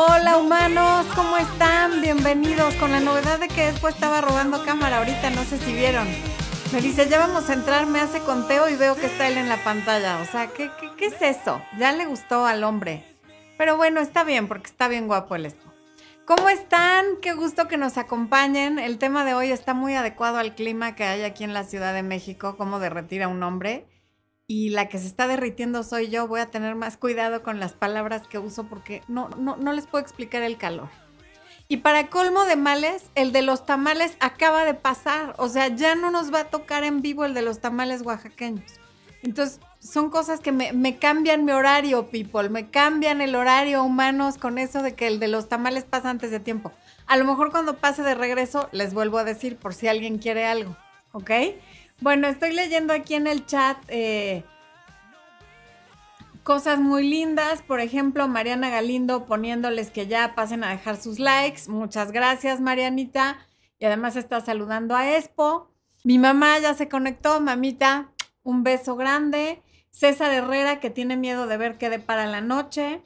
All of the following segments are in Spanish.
Hola humanos, ¿cómo están? Bienvenidos con la novedad de que después estaba robando cámara ahorita, no sé si vieron. Me dice, ya vamos a entrar, me hace conteo y veo que está él en la pantalla. O sea, ¿qué, qué, es eso? Ya le gustó al hombre. Pero bueno, está bien, porque está bien guapo el esto. ¿Cómo están? Qué gusto que nos acompañen. El tema de hoy está muy adecuado al clima que hay aquí en la Ciudad de México, cómo derretir a un hombre y la que se está derritiendo soy yo, voy a tener más cuidado con las palabras que uso porque no, no, les puedo explicar el calor. Y para colmo de males, el de los tamales acaba de pasar. O sea, ya no nos va a tocar en vivo el de los tamales oaxaqueños. Entonces, son cosas que me, me, cambian mi horario, people. Me cambian el horario humanos con eso de que el de los tamales pasa antes de tiempo. A lo mejor cuando pase de regreso, les vuelvo a decir por si alguien quiere algo. ¿Ok? Bueno, estoy leyendo aquí en el chat eh, cosas muy lindas. Por ejemplo, Mariana Galindo poniéndoles que ya pasen a dejar sus likes. Muchas gracias, Marianita. Y además está saludando a Expo. Mi mamá ya se conectó, mamita. Un beso grande. César Herrera, que tiene miedo de ver qué para la noche.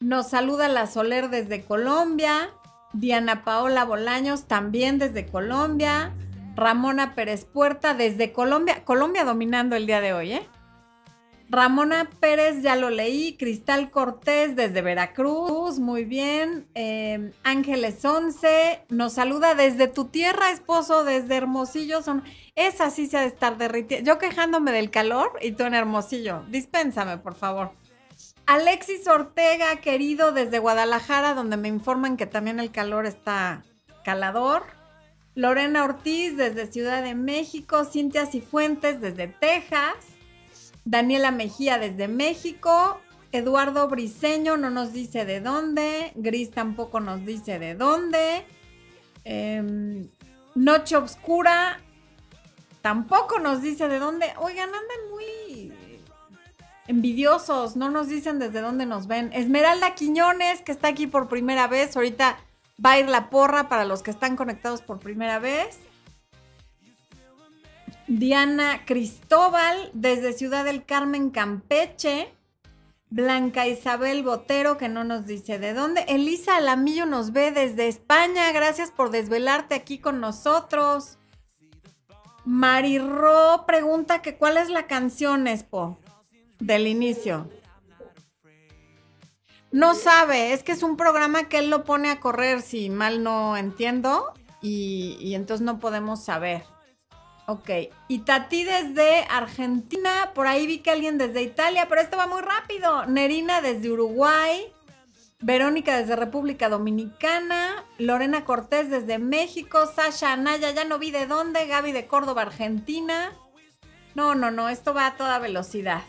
Nos saluda la Soler desde Colombia. Diana Paola Bolaños también desde Colombia. Ramona Pérez Puerta desde Colombia, Colombia dominando el día de hoy, ¿eh? Ramona Pérez, ya lo leí. Cristal Cortés desde Veracruz, muy bien. Em, Ángeles Once, nos saluda desde tu tierra, esposo, desde Hermosillo. Son, esa sí se ha de estar derritiendo. Yo quejándome del calor y tú en Hermosillo. Dispénsame, por favor. Alexis Ortega, querido, desde Guadalajara, donde me informan que también el calor está calador. Lorena Ortiz desde Ciudad de México, Cintia Cifuentes desde Texas, Daniela Mejía desde México, Eduardo Briseño no nos dice de dónde, Gris tampoco nos dice de dónde, em, Noche Obscura tampoco nos dice de dónde. Oigan, andan muy envidiosos, no nos dicen desde dónde nos ven. Esmeralda Quiñones, que está aquí por primera vez, ahorita Va la porra para los que están conectados por primera vez. Diana Cristóbal desde Ciudad del Carmen, Campeche. Blanca Isabel Botero, que no nos dice de dónde. Elisa Alamillo nos ve desde España. Gracias por desvelarte aquí con nosotros. Marirro pregunta que cuál es la canción, Expo, del inicio. No sabe, es que es un programa que él lo pone a correr, si mal no entiendo, y, entonces no podemos saber. Ok, y Tati desde Argentina, por ahí vi que alguien desde Italia, pero esto va muy rápido. Nerina desde Uruguay, Verónica desde República Dominicana, Lorena Cortés desde México, Sasha Anaya, ya no vi de dónde, Gaby de Córdoba, Argentina. No, no, no, esto va a toda velocidad.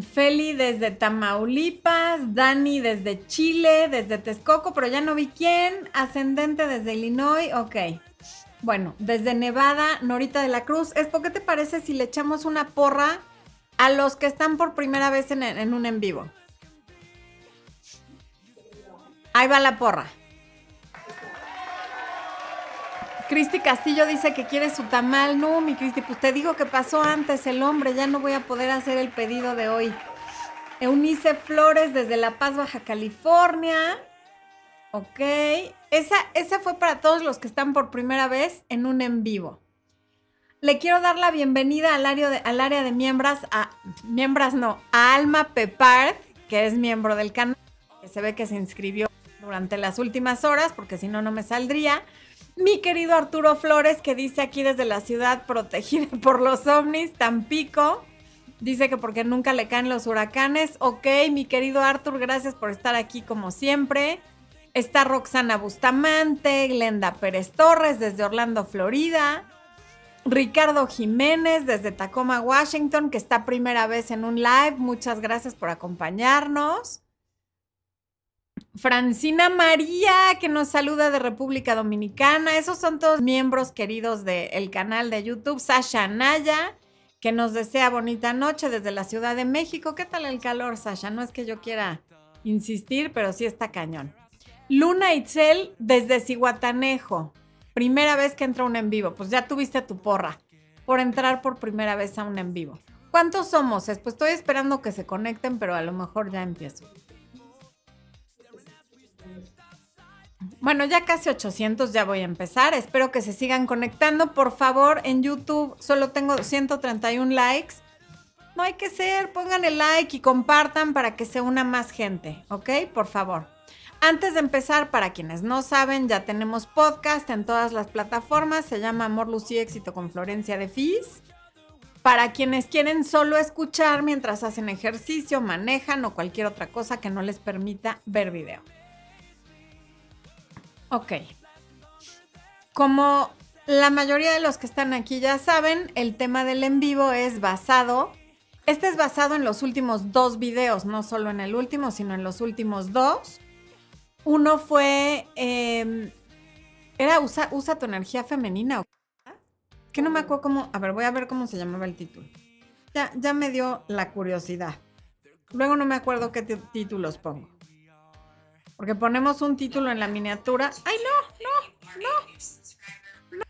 Feli desde Tamaulipas, Dani desde Chile, desde Texcoco, pero ya no vi quién. Ascendente desde Illinois, ok. Bueno, desde Nevada, Norita de la Cruz. Espo, ¿qué te parece si le echamos una porra a los que están por primera vez en, en un en vivo? Ahí va la porra. Cristi Castillo dice que quiere su tamal. No, mi Cristi, pues te digo que pasó antes el hombre, ya no voy a poder hacer el pedido de hoy. Eunice Flores desde La Paz, Baja California. Ok. Esa, esa fue para todos los que están por primera vez en un en vivo. Le quiero dar la bienvenida al área de, al área de miembros, a miembros no, a Alma Pepard, que es miembro del canal, que se ve que se inscribió durante las últimas horas, porque si no, no me saldría. Mi querido Arturo Flores, que dice aquí desde la ciudad protegida por los ovnis, Tampico. Dice que porque nunca le caen los huracanes. Ok, mi querido Artur, gracias por estar aquí como siempre. Está Roxana Bustamante, Glenda Pérez Torres desde Orlando, Florida. Ricardo Jiménez desde Tacoma, Washington, que está primera vez en un live. Muchas gracias por acompañarnos. Francina María, que nos saluda de República Dominicana. Esos son todos miembros queridos del canal de YouTube. Sasha Naya, que nos desea bonita noche desde la Ciudad de México. ¿Qué tal el calor, Sasha? No es que yo quiera insistir, pero sí está cañón. Luna Itzel desde Cihuatanejo. Primera vez que entra un en vivo. Pues ya tuviste tu porra por entrar por primera vez a un en vivo. ¿Cuántos somos? Pues estoy esperando que se conecten, pero a lo mejor ya empiezo. Bueno, ya casi 800, ya voy a empezar. Espero que se sigan conectando. Por favor, en YouTube solo tengo 131 likes. No hay que ser, pongan el like y compartan para que se una más gente, ¿ok? Por favor. Antes de empezar, para quienes no saben, ya tenemos podcast en todas las plataformas. Se llama Amor, Lucía, Éxito con Florencia de Fis. Para quienes quieren solo escuchar mientras hacen ejercicio, manejan o cualquier otra cosa que no les permita ver video. Ok. Como la mayoría de los que están aquí ya saben, el tema del en vivo es basado. Este es basado en los últimos dos videos, no solo en el último, sino en los últimos dos. Uno fue. Em, era usa, usa tu energía femenina que no me acuerdo cómo, a ver, voy a ver cómo se llamaba el título. Ya, ya me dio la curiosidad. Luego no me acuerdo qué títulos pongo. Porque ponemos un título en la miniatura. ¡Ay, no! ¡No! ¡No!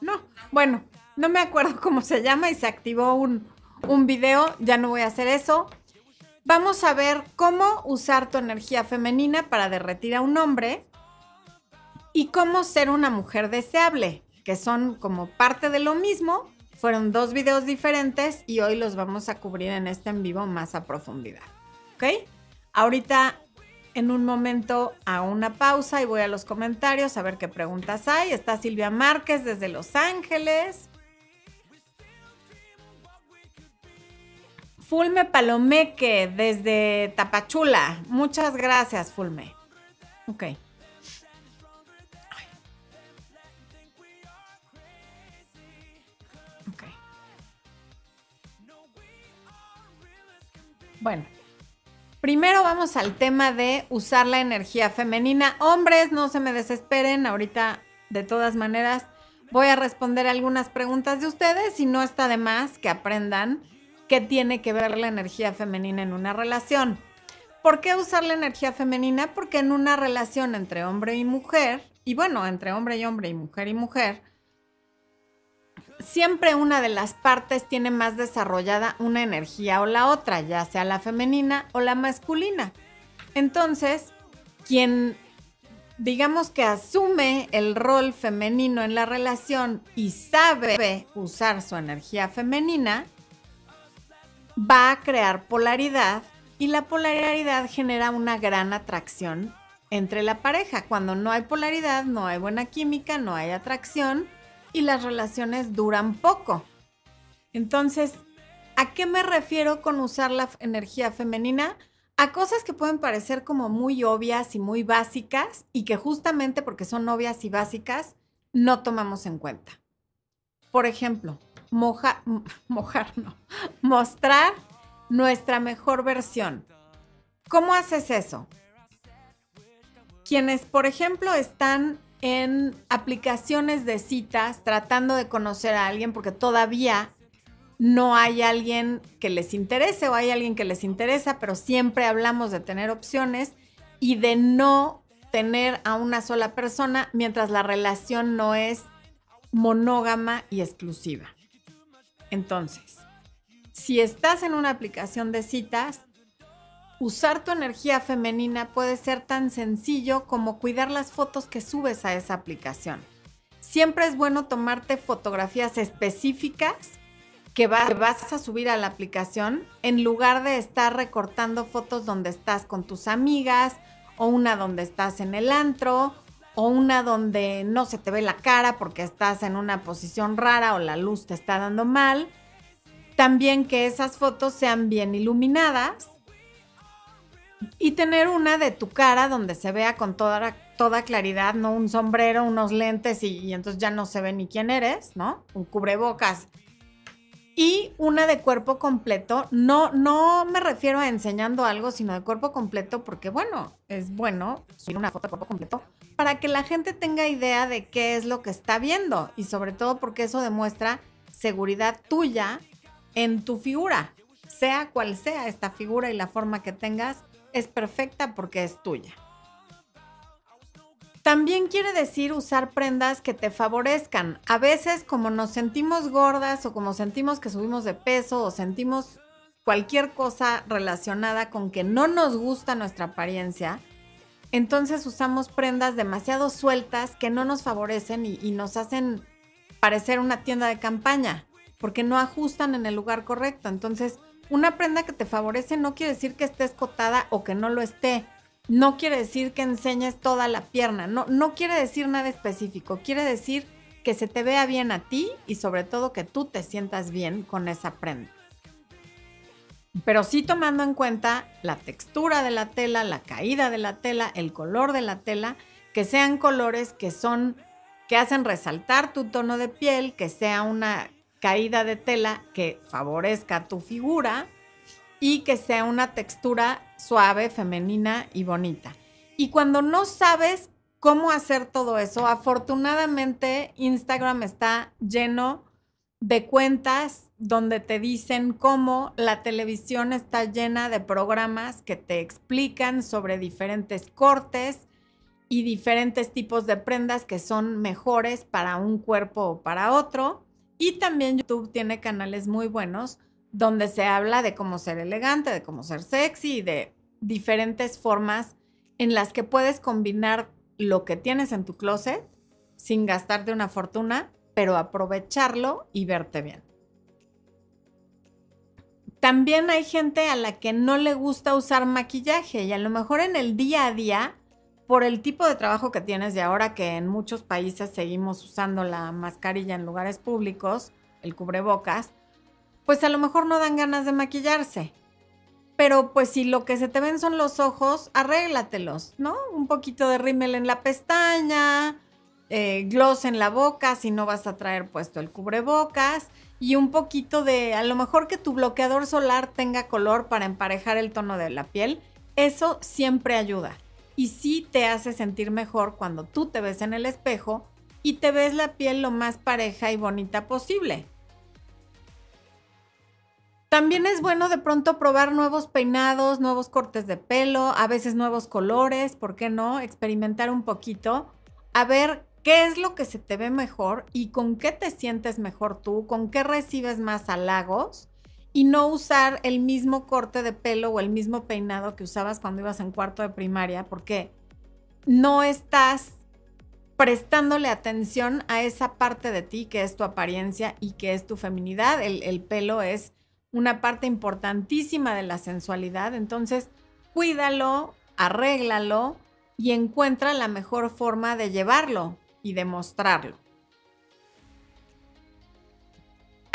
No. Bueno, no me acuerdo cómo se llama y se activó un, un video. Ya no voy a hacer eso. Vamos a ver cómo usar tu energía femenina para derretir a un hombre y cómo ser una mujer deseable que son como parte de lo mismo. Fueron dos videos diferentes y hoy los vamos a cubrir en este en vivo más a profundidad. ¿Ok? Ahorita en un momento a una pausa y voy a los comentarios a ver qué preguntas hay. Está Silvia Márquez desde Los Ángeles. Fulme Palomeque desde Tapachula. Muchas gracias, Fulme. Ok. Bueno, primero vamos al tema de usar la energía femenina. Hombres, no se me desesperen, ahorita de todas maneras voy a responder algunas preguntas de ustedes y no está de más que aprendan qué tiene que ver la energía femenina en una relación. ¿Por qué usar la energía femenina? Porque en una relación entre hombre y mujer, y bueno, entre hombre y hombre y mujer y mujer, siempre una de las partes tiene más desarrollada una energía o la otra, ya sea la femenina o la masculina. Entonces, quien digamos que asume el rol femenino en la relación y sabe usar su energía femenina, va a crear polaridad y la polaridad genera una gran atracción entre la pareja. Cuando no hay polaridad, no hay buena química, no hay atracción y las relaciones duran poco. Entonces, ¿a qué me refiero con usar la energía femenina? A cosas que pueden parecer como muy obvias y muy básicas y que justamente porque son obvias y básicas no tomamos en cuenta. Por ejemplo, mojar, no, mostrar nuestra mejor versión. ¿Cómo haces eso? Quienes, por ejemplo, están en aplicaciones de citas tratando de conocer a alguien porque todavía no hay alguien que les interese o hay alguien que les interesa, pero siempre hablamos de tener opciones y de no tener a una sola persona mientras la relación no es monógama y exclusiva. Entonces, si estás en una aplicación de citas, usar tu energía femenina puede ser tan sencillo como cuidar las fotos que subes a esa aplicación. Siempre es bueno tomarte fotografías específicas que, vas a subir a la aplicación en lugar de estar recortando fotos donde estás con tus amigas o una donde estás en el antro o una donde no se te ve la cara porque estás en una posición rara o la luz te está dando mal. También que esas fotos sean bien iluminadas y tener una de tu cara donde se vea con toda, toda claridad, no un sombrero, unos lentes y, entonces ya no se ve ni quién eres, ¿no? Un cubrebocas. Y una de cuerpo completo, no, no me refiero a enseñando algo, sino de cuerpo completo, porque bueno, es bueno subir una foto de cuerpo completo para que la gente tenga idea de qué es lo que está viendo y sobre todo porque eso demuestra seguridad tuya en tu figura, sea cual sea esta figura y la forma que tengas, es perfecta porque es tuya. También quiere decir usar prendas que te favorezcan. A veces como nos sentimos gordas o como sentimos que subimos de peso o sentimos cualquier cosa relacionada con que no nos gusta nuestra apariencia, entonces usamos prendas demasiado sueltas que no nos favorecen y, y nos hacen parecer una tienda de campaña porque no ajustan en el lugar correcto. Entonces, una prenda que te favorece no quiere decir que esté escotada o que no lo esté. No quiere decir que enseñes toda la pierna. No, no quiere decir nada específico. Quiere decir que se te vea bien a ti y sobre todo que tú te sientas bien con esa prenda. Pero sí tomando en cuenta la textura de la tela, la caída de la tela, el color de la tela, que sean colores que son que hacen resaltar tu tono de piel, que sea una caída de tela que favorezca tu figura y que sea una textura suave, femenina y bonita. Y cuando no sabes cómo hacer todo eso, afortunadamente Instagram está lleno de cuentas donde te dicen cómo la televisión está llena de programas que te explican sobre diferentes cortes y diferentes tipos de prendas que son mejores para un cuerpo o para otro. Y también YouTube tiene canales muy buenos donde se habla de cómo ser elegante, de cómo ser sexy, de diferentes formas en las que puedes combinar lo que tienes en tu closet sin gastarte una fortuna, pero aprovecharlo y verte bien. También hay gente a la que no le gusta usar maquillaje y a lo mejor en el día a día por el tipo de trabajo que tienes y ahora que en muchos países seguimos usando la mascarilla en lugares públicos, el cubrebocas, pues a lo mejor no dan ganas de maquillarse. Pero pues si lo que se te ven son los ojos, arréglatelos, ¿no? Un poquito de rímel en la pestaña, eh, gloss en la boca si no vas a traer puesto el cubrebocas y un poquito de, a lo mejor que tu bloqueador solar tenga color para emparejar el tono de la piel. Eso siempre ayuda y sí te hace sentir mejor cuando tú te ves en el espejo y te ves la piel lo más pareja y bonita posible. También es bueno de pronto probar nuevos peinados, nuevos cortes de pelo, a veces nuevos colores, ¿por qué no? Experimentar un poquito, a ver qué es lo que se te ve mejor y con qué te sientes mejor tú, con qué recibes más halagos y no usar el mismo corte de pelo o el mismo peinado que usabas cuando ibas en cuarto de primaria, porque no estás prestándole atención a esa parte de ti que es tu apariencia y que es tu feminidad. El, el pelo es una parte importantísima de la sensualidad, entonces cuídalo, arréglalo y encuentra la mejor forma de llevarlo y de mostrarlo.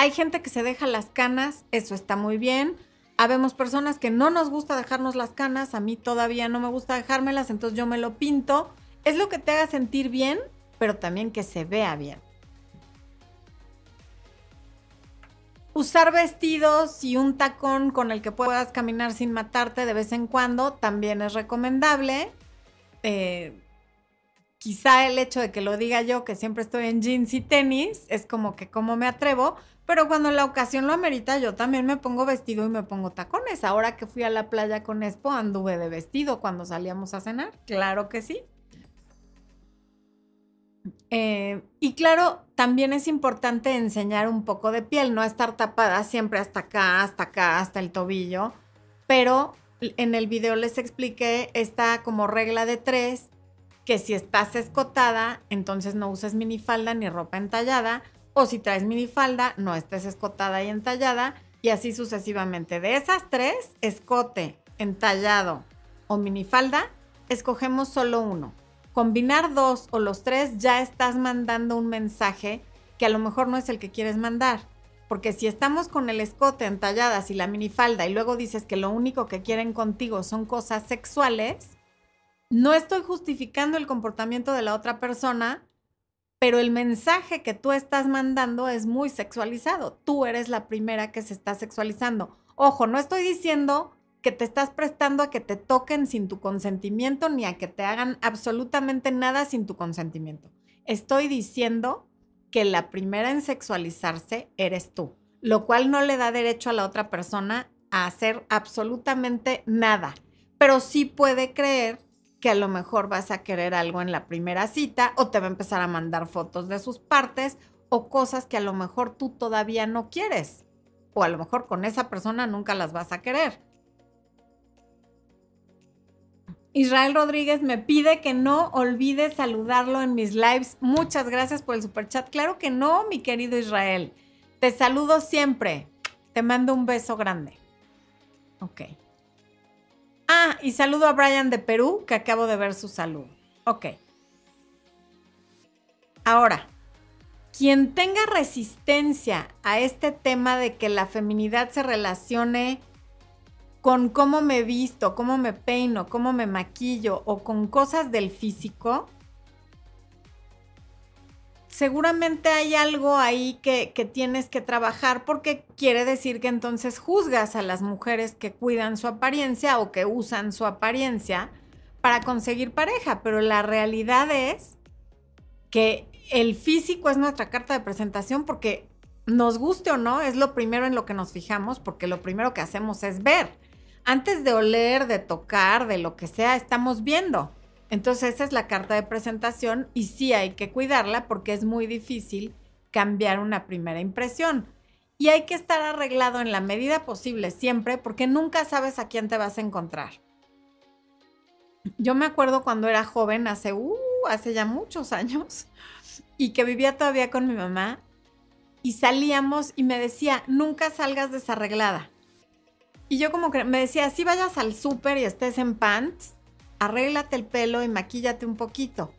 Hay gente que se deja las canas, eso está muy bien. Habemos personas que no nos gusta dejarnos las canas, a mí todavía no me gusta dejármelas, entonces yo me lo pinto. Es lo que te haga sentir bien, pero también que se vea bien. Usar vestidos y un tacón con el que puedas caminar sin matarte de vez en cuando también es recomendable. Eh, quizá el hecho de que lo diga yo, que siempre estoy en jeans y tenis, es como que como me atrevo, pero cuando la ocasión lo amerita, yo también me pongo vestido y me pongo tacones. Ahora que fui a la playa con Expo, anduve de vestido cuando salíamos a cenar. Claro que sí. Eh, y claro, también es importante enseñar un poco de piel, no estar tapada siempre hasta acá, hasta acá, hasta el tobillo. Pero en el video les expliqué esta como regla de tres, que si estás escotada, entonces no uses minifalda ni ropa entallada o si traes minifalda, no estés escotada y entallada, y así sucesivamente. De esas tres, escote, entallado o minifalda, escogemos solo uno. Combinar dos o los tres ya estás mandando un mensaje que a lo mejor no es el que quieres mandar. Porque si estamos con el escote, entalladas y la minifalda y luego dices que lo único que quieren contigo son cosas sexuales, no estoy justificando el comportamiento de la otra persona, pero el mensaje que tú estás mandando es muy sexualizado. Tú eres la primera que se está sexualizando. Ojo, no estoy diciendo que te estás prestando a que te toquen sin tu consentimiento ni a que te hagan absolutamente nada sin tu consentimiento. Estoy diciendo que la primera en sexualizarse eres tú, lo cual no le da derecho a la otra persona a hacer absolutamente nada, pero sí puede creer que a lo mejor vas a querer algo en la primera cita o te va a empezar a mandar fotos de sus partes o cosas que a lo mejor tú todavía no quieres. O a lo mejor con esa persona nunca las vas a querer. Israel Rodríguez me pide que no olvide saludarlo en mis lives. Muchas gracias por el super chat. Claro que no, mi querido Israel. Te saludo siempre. Te mando un beso grande. Ok. Ah, y saludo a Brian de Perú, que acabo de ver su salud. Ok. Ahora, quien tenga resistencia a este tema de que la feminidad se relacione con cómo me visto, cómo me peino, cómo me maquillo o con cosas del físico, seguramente hay algo ahí que, tienes que trabajar porque quiere decir que entonces juzgas a las mujeres que cuidan su apariencia o que usan su apariencia para conseguir pareja, pero la realidad es que el físico es nuestra carta de presentación porque nos guste o no, es lo primero en lo que nos fijamos porque lo primero que hacemos es ver antes de oler, de tocar, de lo que sea, estamos viendo. Entonces esa es la carta de presentación y sí hay que cuidarla porque es muy difícil cambiar una primera impresión. Y hay que estar arreglado en la medida posible siempre porque nunca sabes a quién te vas a encontrar. Yo me acuerdo cuando era joven, hace, uh, hace ya muchos años, y que vivía todavía con mi mamá, y salíamos y me decía, nunca salgas desarreglada. Y yo como que me decía, si vayas al súper y estés en pants, arréglate el pelo y maquíllate un poquito.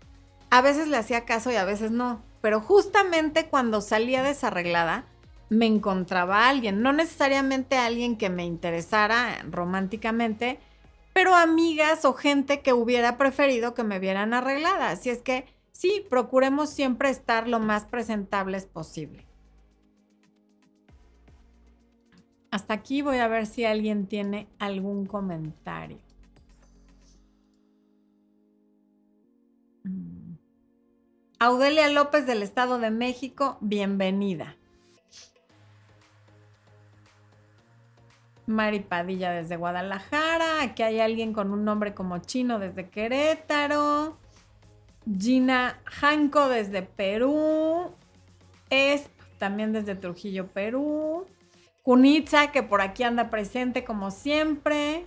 A veces le hacía caso y a veces no. Pero justamente cuando salía desarreglada, me encontraba alguien. No necesariamente alguien que me interesara románticamente, pero amigas o gente que hubiera preferido que me vieran arreglada. Así es que sí, procuremos siempre estar lo más presentables posible. Hasta aquí voy a ver si alguien tiene algún comentario. Audelia López del Estado de México, bienvenida. Mari Padilla desde Guadalajara. Aquí hay alguien con un nombre como chino desde Querétaro. Gina Janco desde Perú. Es también desde Trujillo, Perú. Kunitza, que por aquí anda presente como siempre.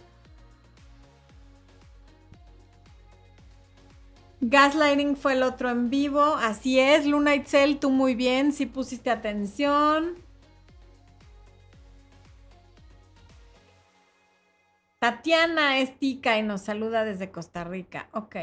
Gaslighting fue el otro en vivo. Así es, Luna Itzel, tú muy bien, sí pusiste atención. Tatiana es tica y nos saluda desde Costa Rica. Ok.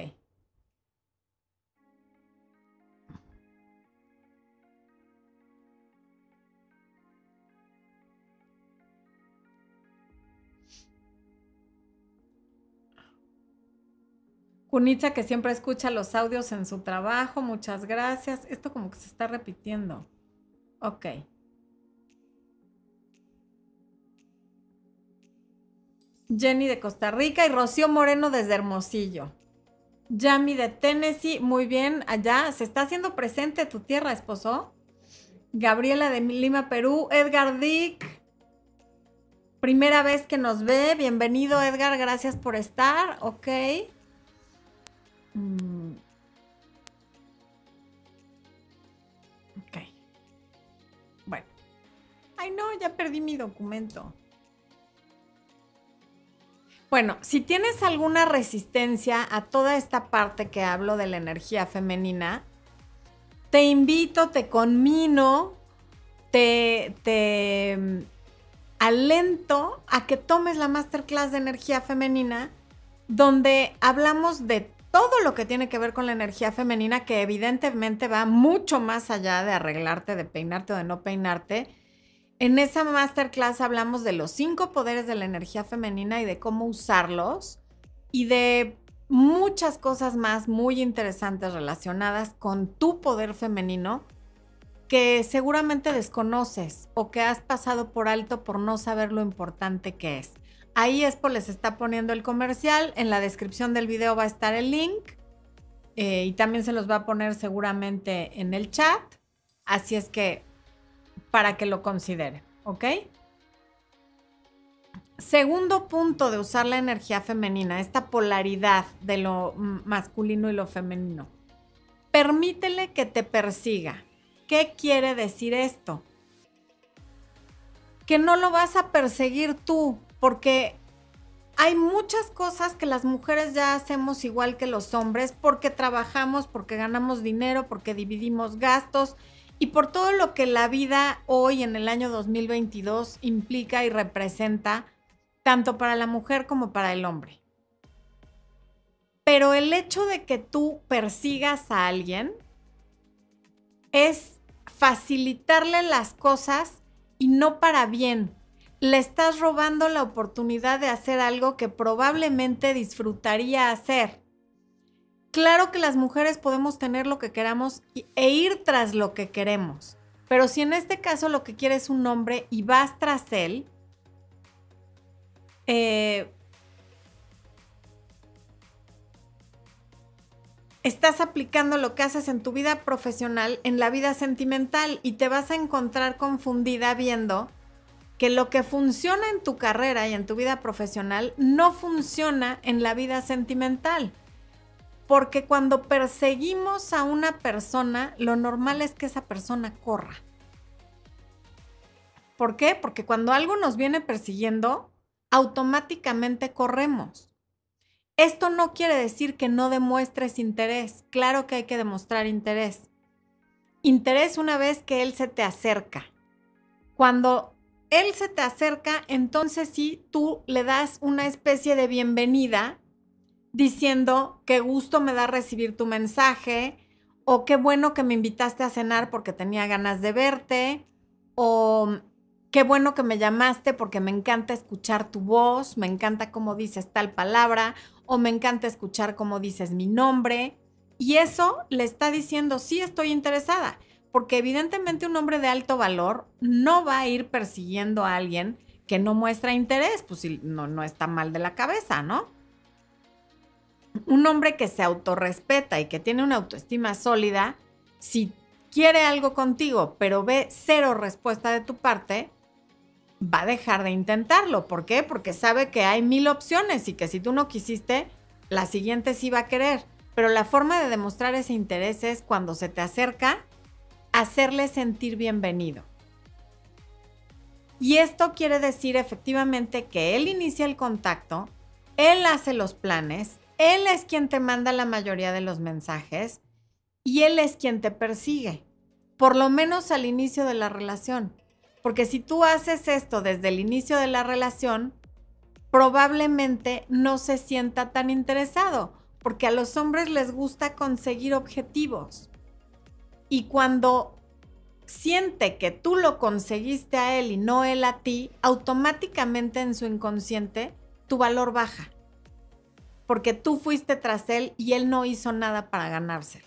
Kunitza que siempre escucha los audios en su trabajo, muchas gracias. Esto como que se está repitiendo. Ok. Jenny de Costa Rica y Rocío Moreno desde Hermosillo. Yami de Tennessee, muy bien, allá se está haciendo presente tu tierra, esposo. Gabriela de Lima, Perú. Edgar Dick, primera vez que nos ve, bienvenido Edgar, gracias por estar, ok. Mm. Ok. Bueno. Ay, no, ya perdí mi documento. Bueno, si tienes alguna resistencia a toda esta parte que hablo de la energía femenina, te invito, te conmino, te, te mm, alento a que tomes la masterclass de energía femenina, donde hablamos de todo lo que tiene que ver con la energía femenina, que evidentemente va mucho más allá de arreglarte, de peinarte o de no peinarte. En esa masterclass hablamos de los cinco poderes de la energía femenina y de cómo usarlos y de muchas cosas más muy interesantes relacionadas con tu poder femenino que seguramente desconoces o que has pasado por alto por no saber lo importante que es. Ahí Expo les está poniendo el comercial. En la descripción del video va a estar el link. Eh, y también se los va a poner seguramente en el chat. Así es que para que lo considere, ¿ok? segundo punto de usar la energía femenina, esta polaridad de lo masculino y lo femenino. Permítele que te persiga. ¿Qué quiere decir esto? Que no lo vas a perseguir tú, porque hay muchas cosas que las mujeres ya hacemos igual que los hombres porque trabajamos, porque ganamos dinero, porque dividimos gastos y por todo lo que la vida hoy en el año 2022 implica y representa tanto para la mujer como para el hombre. Pero el hecho de que tú persigas a alguien es facilitarle las cosas y no para bien, le estás robando la oportunidad de hacer algo que probablemente disfrutaría hacer. Claro que las mujeres podemos tener lo que queramos e ir tras lo que queremos, pero si en este caso lo que quieres es un hombre y vas tras él, eh, estás aplicando lo que haces en tu vida profesional en la vida sentimental y te vas a encontrar confundida viendo que lo que funciona en tu carrera y en tu vida profesional no funciona en la vida sentimental. Porque cuando perseguimos a una persona, lo normal es que esa persona corra. ¿Por qué? Porque cuando algo nos viene persiguiendo, automáticamente corremos. Esto no quiere decir que no demuestres interés. Claro que hay que demostrar interés. Interés una vez que él se te acerca. Cuando él se te acerca, entonces sí, tú le das una especie de bienvenida diciendo qué gusto me da recibir tu mensaje o qué bueno que me invitaste a cenar porque tenía ganas de verte o qué bueno que me llamaste porque me encanta escuchar tu voz, me encanta cómo dices tal palabra o me encanta escuchar cómo dices mi nombre. Y eso le está diciendo, sí estoy interesada porque evidentemente un hombre de alto valor no va a ir persiguiendo a alguien que no muestra interés, pues no, no está mal de la cabeza, ¿no? Un hombre que se autorrespeta y que tiene una autoestima sólida, si quiere algo contigo, pero ve cero respuesta de tu parte, va a dejar de intentarlo. ¿Por qué? Porque sabe que hay mil opciones y que si tú no quisiste, la siguiente sí va a querer. Pero la forma de demostrar ese interés es cuando se te acerca hacerle sentir bienvenido. Y esto quiere decir efectivamente que él inicia el contacto, él hace los planes, él es quien te manda la mayoría de los mensajes y él es quien te persigue, por lo menos al inicio de la relación. Porque si tú haces esto desde el inicio de la relación, probablemente no se sienta tan interesado, porque a los hombres les gusta conseguir objetivos. Y cuando siente que tú lo conseguiste a él y no él a ti, automáticamente en su inconsciente tu valor baja. Porque tú fuiste tras él y él no hizo nada para ganarse.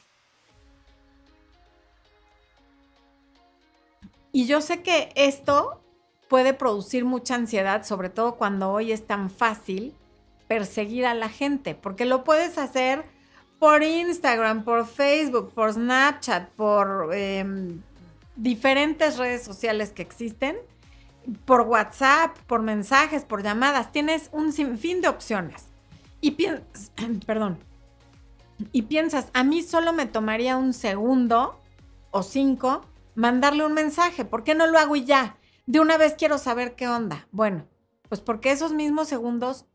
Y yo sé que esto puede producir mucha ansiedad, sobre todo cuando hoy es tan fácil perseguir a la gente, porque lo puedes hacer por Instagram, por Facebook, por Snapchat, por em, diferentes redes sociales que existen, por WhatsApp, por mensajes, por llamadas. Tienes un sinfín de opciones. Y piensas, perdón, y piensas, a mí solo me tomaría un segundo o cinco mandarle un mensaje. ¿Por qué no lo hago y ya? De una vez quiero saber qué onda. Bueno, pues porque esos mismos segundos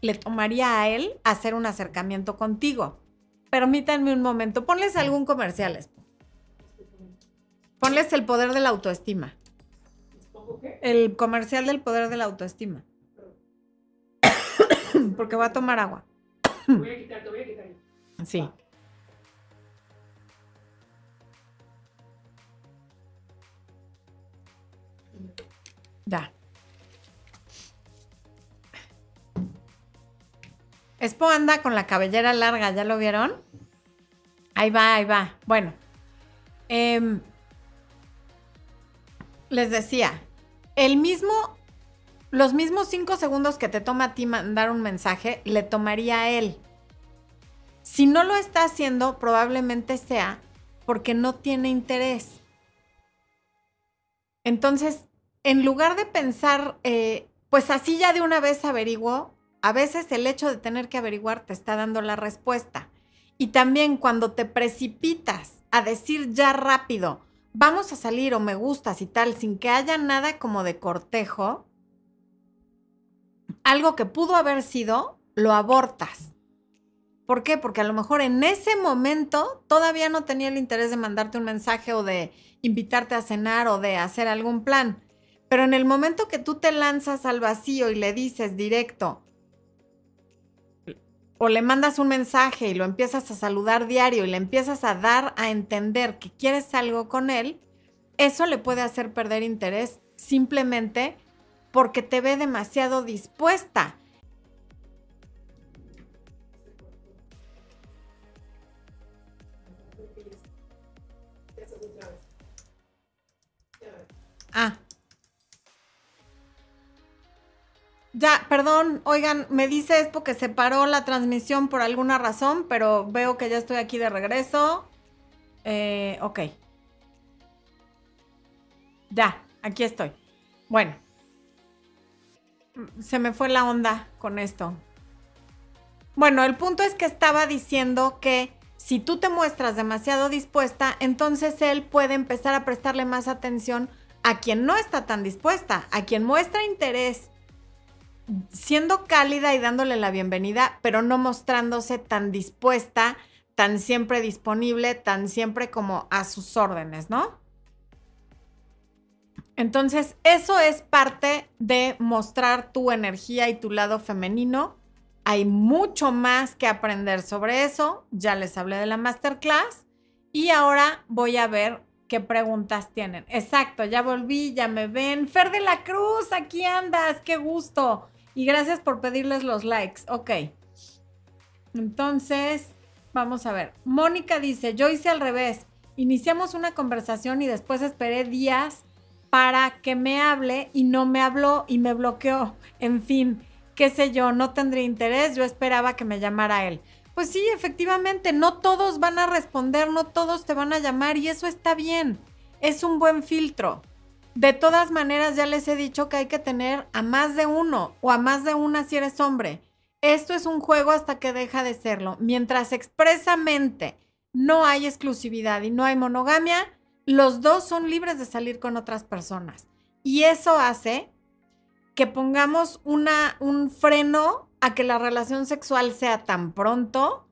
le tomaría a él hacer un acercamiento contigo permítanme un momento, ponles algún comercial. Ponles el poder de la autoestima. El comercial del poder de la autoestima. Porque va a tomar agua. Voy a quitar, te voy a quitar. Sí. Ya. Expo anda con la cabellera larga, ¿ya lo vieron? Ahí va, ahí va. Bueno, em, les decía, el mismo, los mismos cinco segundos que te toma a ti mandar un mensaje, le tomaría a él. Si no lo está haciendo, probablemente sea porque no tiene interés. Entonces, en lugar de pensar eh, pues así ya de una vez averiguo. A veces el hecho de tener que averiguar te está dando la respuesta. Y también cuando te precipitas a decir ya rápido, vamos a salir o me gustas y tal, sin que haya nada como de cortejo, algo que pudo haber sido, lo abortas. ¿Por qué? Porque a lo mejor en ese momento todavía no tenía el interés de mandarte un mensaje o de invitarte a cenar o de hacer algún plan. Pero en el momento que tú te lanzas al vacío y le dices directo, o le mandas un mensaje y lo empiezas a saludar diario y le empiezas a dar a entender que quieres algo con él, eso le puede hacer perder interés simplemente porque te ve demasiado dispuesta. Ah. Ya, perdón, oigan, me dice es porque se paró la transmisión por alguna razón, pero veo que ya estoy aquí de regreso. Eh, ok. Ya, aquí estoy. Bueno. Se me fue la onda con esto. Bueno, el punto es que estaba diciendo que si tú te muestras demasiado dispuesta, entonces él puede empezar a prestarle más atención a quien no está tan dispuesta, a quien muestra interés, siendo cálida y dándole la bienvenida, pero no mostrándose tan dispuesta, tan siempre disponible, tan siempre como a sus órdenes, ¿no? Entonces, eso es parte de mostrar tu energía y tu lado femenino. Hay mucho más que aprender sobre eso. Ya les hablé de la masterclass. Y ahora voy a ver qué preguntas tienen. Exacto, ya volví, ya me ven. Fer de la Cruz, aquí andas, qué gusto. Y gracias por pedirles los likes. Ok. Entonces, vamos a ver. Mónica dice, yo hice al revés. Iniciamos una conversación y después esperé días para que me hable y no me habló y me bloqueó. En fin, qué sé yo, no tendría interés. Yo esperaba que me llamara él. Pues sí, efectivamente, no todos van a responder, no todos te van a llamar y eso está bien. Es un buen filtro. De todas maneras, ya les he dicho que hay que tener a más de uno o a más de una si eres hombre. Esto es un juego hasta que deja de serlo. Mientras expresamente no hay exclusividad y no hay monogamia, los dos son libres de salir con otras personas. Y eso hace que pongamos una, un freno a que la relación sexual sea tan pronto,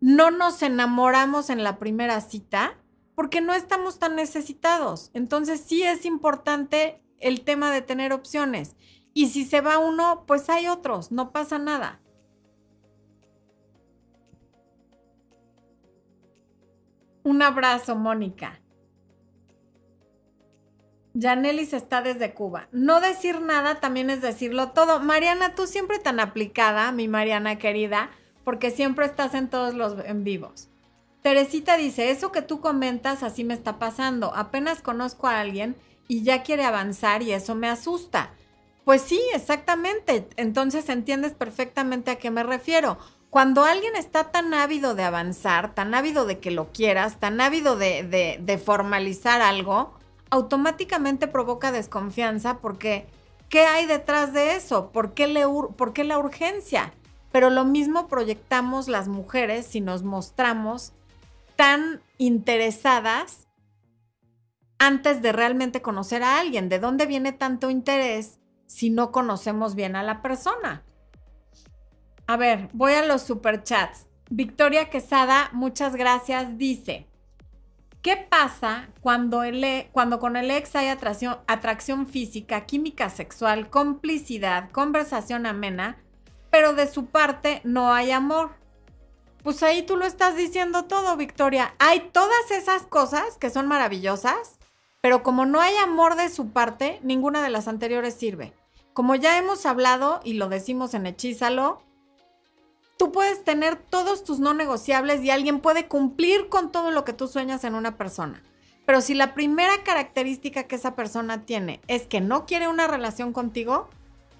no nos enamoramos en la primera cita porque no estamos tan necesitados. Entonces sí es importante el tema de tener opciones. Y si se va uno, pues hay otros, no pasa nada. Un abrazo, Mónica. Janelis está desde Cuba. No decir nada también es decirlo todo. Mariana, tú siempre tan aplicada, mi Mariana querida, porque siempre estás en todos los en vivos. Teresita dice, eso que tú comentas así me está pasando. Apenas conozco a alguien y ya quiere avanzar y eso me asusta. Pues sí, exactamente. Entonces entiendes perfectamente a qué me refiero. Cuando alguien está tan ávido de avanzar, tan ávido de que lo quieras, tan ávido de, formalizar algo, automáticamente provoca desconfianza porque ¿qué hay detrás de eso? ¿Por qué, le ¿Por qué la urgencia? Pero lo mismo proyectamos las mujeres si nos mostramos tan interesadas antes de realmente conocer a alguien. ¿De dónde viene tanto interés si no conocemos bien a la persona? A ver, voy a los superchats. Victoria Quesada, muchas gracias, dice, ¿Qué pasa cuando, el, e, cuando con el ex hay atracción, atracción física, química sexual, complicidad, conversación amena, pero de su parte no hay amor? Pues ahí tú lo estás diciendo todo, Victoria. Hay todas esas cosas que son maravillosas, pero como no hay amor de su parte, ninguna de las anteriores sirve. Como ya hemos hablado y lo decimos en Hechízalo, tú puedes tener todos tus no negociables y alguien puede cumplir con todo lo que tú sueñas en una persona. Pero si la primera característica que esa persona tiene es que no quiere una relación contigo,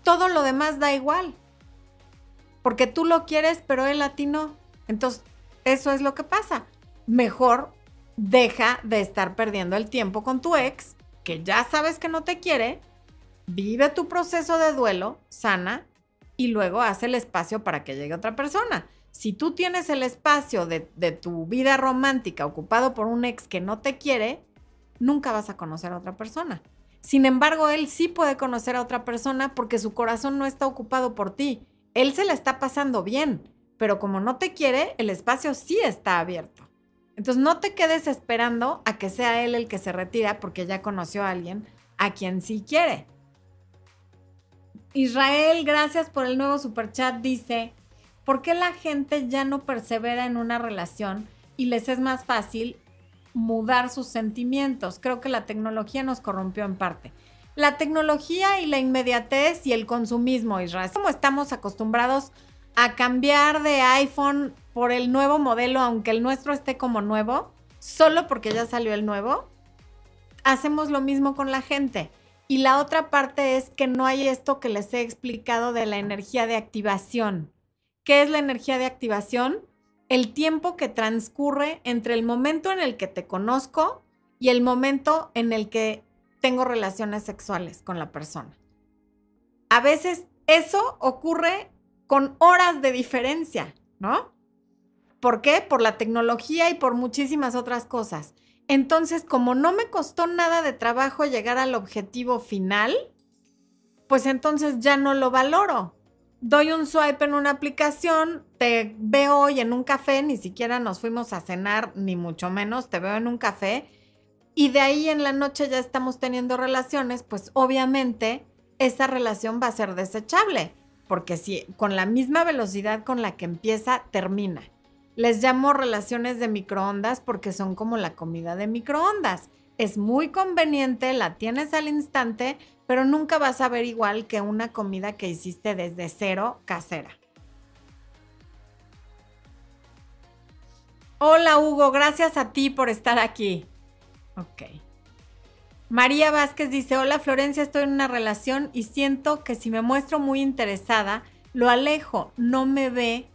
todo lo demás da igual. Porque tú lo quieres, pero él a ti no. Entonces, eso es lo que pasa. Mejor deja de estar perdiendo el tiempo con tu ex, que ya sabes que no te quiere, vive tu proceso de duelo, sana, y luego haz el espacio para que llegue otra persona. Si tú tienes el espacio de, de, tu vida romántica ocupado por un ex que no te quiere, nunca vas a conocer a otra persona. Sin embargo, él sí puede conocer a otra persona porque su corazón no está ocupado por ti. Él se la está pasando bien, pero como no te quiere, el espacio sí está abierto. Entonces no te quedes esperando a que sea él el que se retira porque ya conoció a alguien a quien sí quiere. Israel, gracias por el nuevo superchat, dice, ¿por qué la gente ya no persevera en una relación y les es más fácil mudar sus sentimientos? Creo que la tecnología nos corrompió en parte. La tecnología y la inmediatez y el consumismo, Israel. Como estamos acostumbrados a cambiar de iPhone por el nuevo modelo, aunque el nuestro esté como nuevo, solo porque ya salió el nuevo, hacemos lo mismo con la gente. Y la otra parte es que no hay esto que les he explicado de la energía de activación. ¿Qué es la energía de activación? El tiempo que transcurre entre el momento en el que te conozco y el momento en el que tengo relaciones sexuales con la persona. A veces eso ocurre con horas de diferencia, ¿no? ¿Por qué? Por la tecnología y por muchísimas otras cosas. Entonces, como no me costó nada de trabajo llegar al objetivo final, pues entonces ya no lo valoro. Doy un swipe en una aplicación, te veo hoy en un café, ni siquiera nos fuimos a cenar, ni mucho menos, te veo en un café, y de ahí en la noche ya estamos teniendo relaciones, pues obviamente esa relación va a ser desechable, porque si con la misma velocidad con la que empieza, termina. Les llamo relaciones de microondas porque son como la comida de microondas. Es muy conveniente, la tienes al instante, pero nunca vas a ver igual que una comida que hiciste desde cero casera. Hola Hugo, gracias a ti por estar aquí. Ok. María Vázquez dice, hola Florencia, estoy en una relación y siento que si me muestro muy interesada, lo alejo, no me ve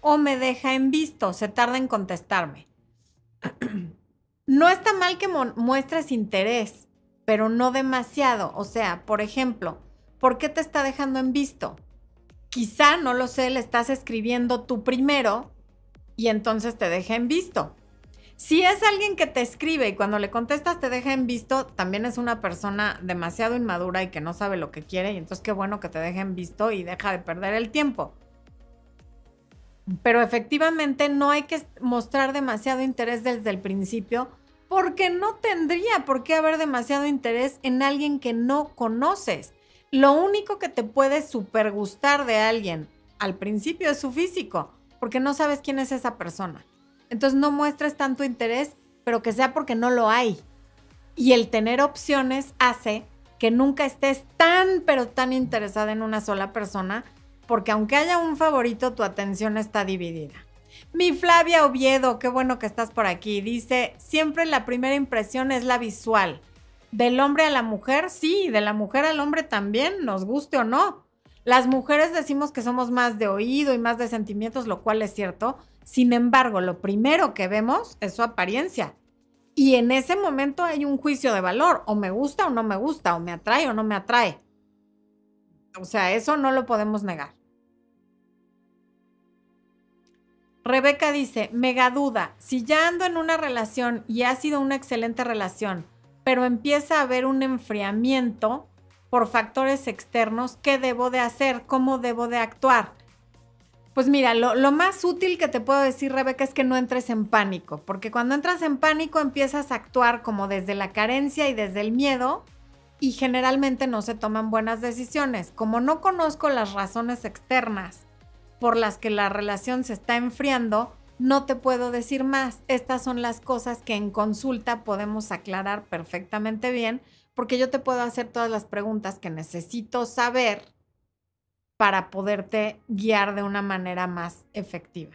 o me deja en visto, se tarda en contestarme. no está mal que muestres interés, pero no demasiado. O sea, por ejemplo, ¿por qué te está dejando en visto? Quizá, no lo sé, le estás escribiendo tú primero y entonces te deja en visto. Si es alguien que te escribe y cuando le contestas te deja en visto, también es una persona demasiado inmadura y que no sabe lo que quiere y entonces qué bueno que te deje en visto y deja de perder el tiempo. Pero efectivamente no hay que mostrar demasiado interés desde el principio porque no tendría por qué haber demasiado interés en alguien que no conoces. Lo único que te puede super gustar de alguien al principio es su físico, porque no sabes quién es esa persona. Entonces no muestres tanto interés, pero que sea porque no lo hay. Y el tener opciones hace que nunca estés tan, pero tan interesada en una sola persona, porque aunque haya un favorito, tu atención está dividida. Mi Flavia Oviedo, qué bueno que estás por aquí, dice, siempre la primera impresión es la visual. Del hombre a la mujer, sí, de la mujer al hombre también, nos guste o no. Las mujeres decimos que somos más de oído y más de sentimientos, lo cual es cierto. Sin embargo, lo primero que vemos es su apariencia. Y en ese momento hay un juicio de valor, o me gusta o no me gusta, o me atrae o no me atrae. O sea, eso no lo podemos negar. Rebeca dice, mega duda, si ya ando en una relación y ha sido una excelente relación, pero empieza a haber un enfriamiento por factores externos, ¿qué debo de hacer? ¿Cómo debo de actuar? Pues mira, lo, lo, más útil que te puedo decir, Rebeca, es que no entres en pánico, porque cuando entras en pánico empiezas a actuar como desde la carencia y desde el miedo y generalmente no se toman buenas decisiones. Como no conozco las razones externas por las que la relación se está enfriando, no te puedo decir más. Estas son las cosas que en consulta podemos aclarar perfectamente bien, porque yo te puedo hacer todas las preguntas que necesito saber para poderte guiar de una manera más efectiva.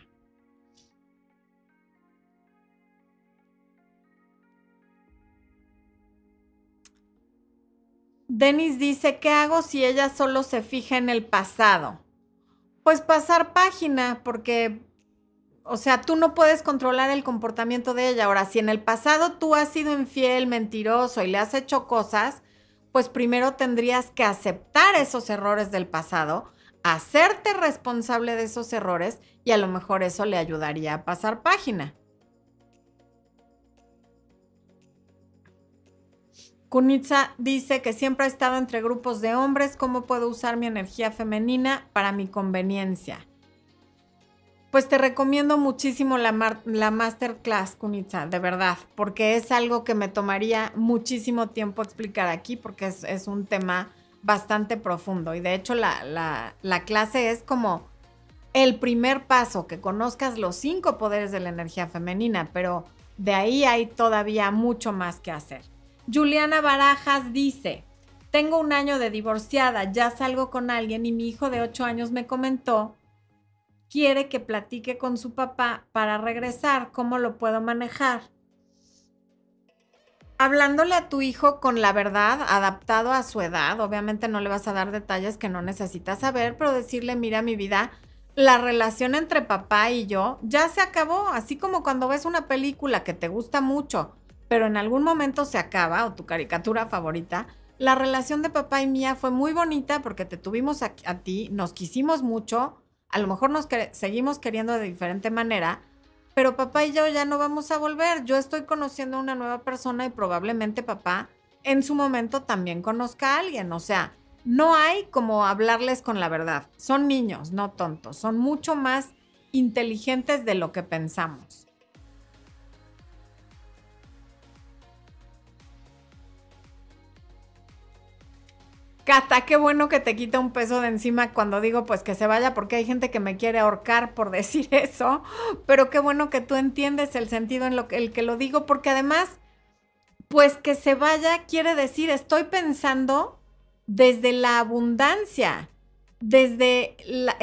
Denis dice, ¿qué hago si ella solo se fija en el pasado? Pues pasar página, porque, o sea, tú no puedes controlar el comportamiento de ella. Ahora, si en el pasado tú has sido infiel, mentiroso y le has hecho cosas, pues primero tendrías que aceptar esos errores del pasado, hacerte responsable de esos errores y a lo mejor eso le ayudaría a pasar página. Kunitsa dice que siempre ha estado entre grupos de hombres. ¿Cómo puedo usar mi energía femenina para mi conveniencia? Pues te recomiendo muchísimo la, la masterclass, Kunitsa, de verdad, porque es algo que me tomaría muchísimo tiempo explicar aquí, porque es, un tema bastante profundo. Y de hecho la, la clase es como el primer paso, que conozcas los cinco poderes de la energía femenina, pero de ahí hay todavía mucho más que hacer. Juliana Barajas dice, tengo un año de divorciada, ya salgo con alguien y mi hijo de 8 años me comentó, quiere que platique con su papá para regresar, ¿cómo lo puedo manejar? Hablándole a tu hijo con la verdad, adaptado a su edad, obviamente no le vas a dar detalles que no necesitas saber, pero decirle, mira mi vida, la relación entre papá y yo ya se acabó, así como cuando ves una película que te gusta mucho pero en algún momento se acaba, o tu caricatura favorita, la relación de papá y mía fue muy bonita porque te tuvimos a, ti, nos quisimos mucho, a lo mejor nos seguimos queriendo de diferente manera, pero papá y yo ya no vamos a volver. Yo estoy conociendo a una nueva persona y probablemente papá en su momento también conozca a alguien. O sea, no hay como hablarles con la verdad. Son niños, no tontos. Son mucho más inteligentes de lo que pensamos. Cata, qué bueno que te quita un peso de encima cuando digo pues que se vaya, porque hay gente que me quiere ahorcar por decir eso, pero qué bueno que tú entiendes el sentido en lo que, el que lo digo, porque además, pues que se vaya quiere decir, estoy pensando desde la abundancia, desde la,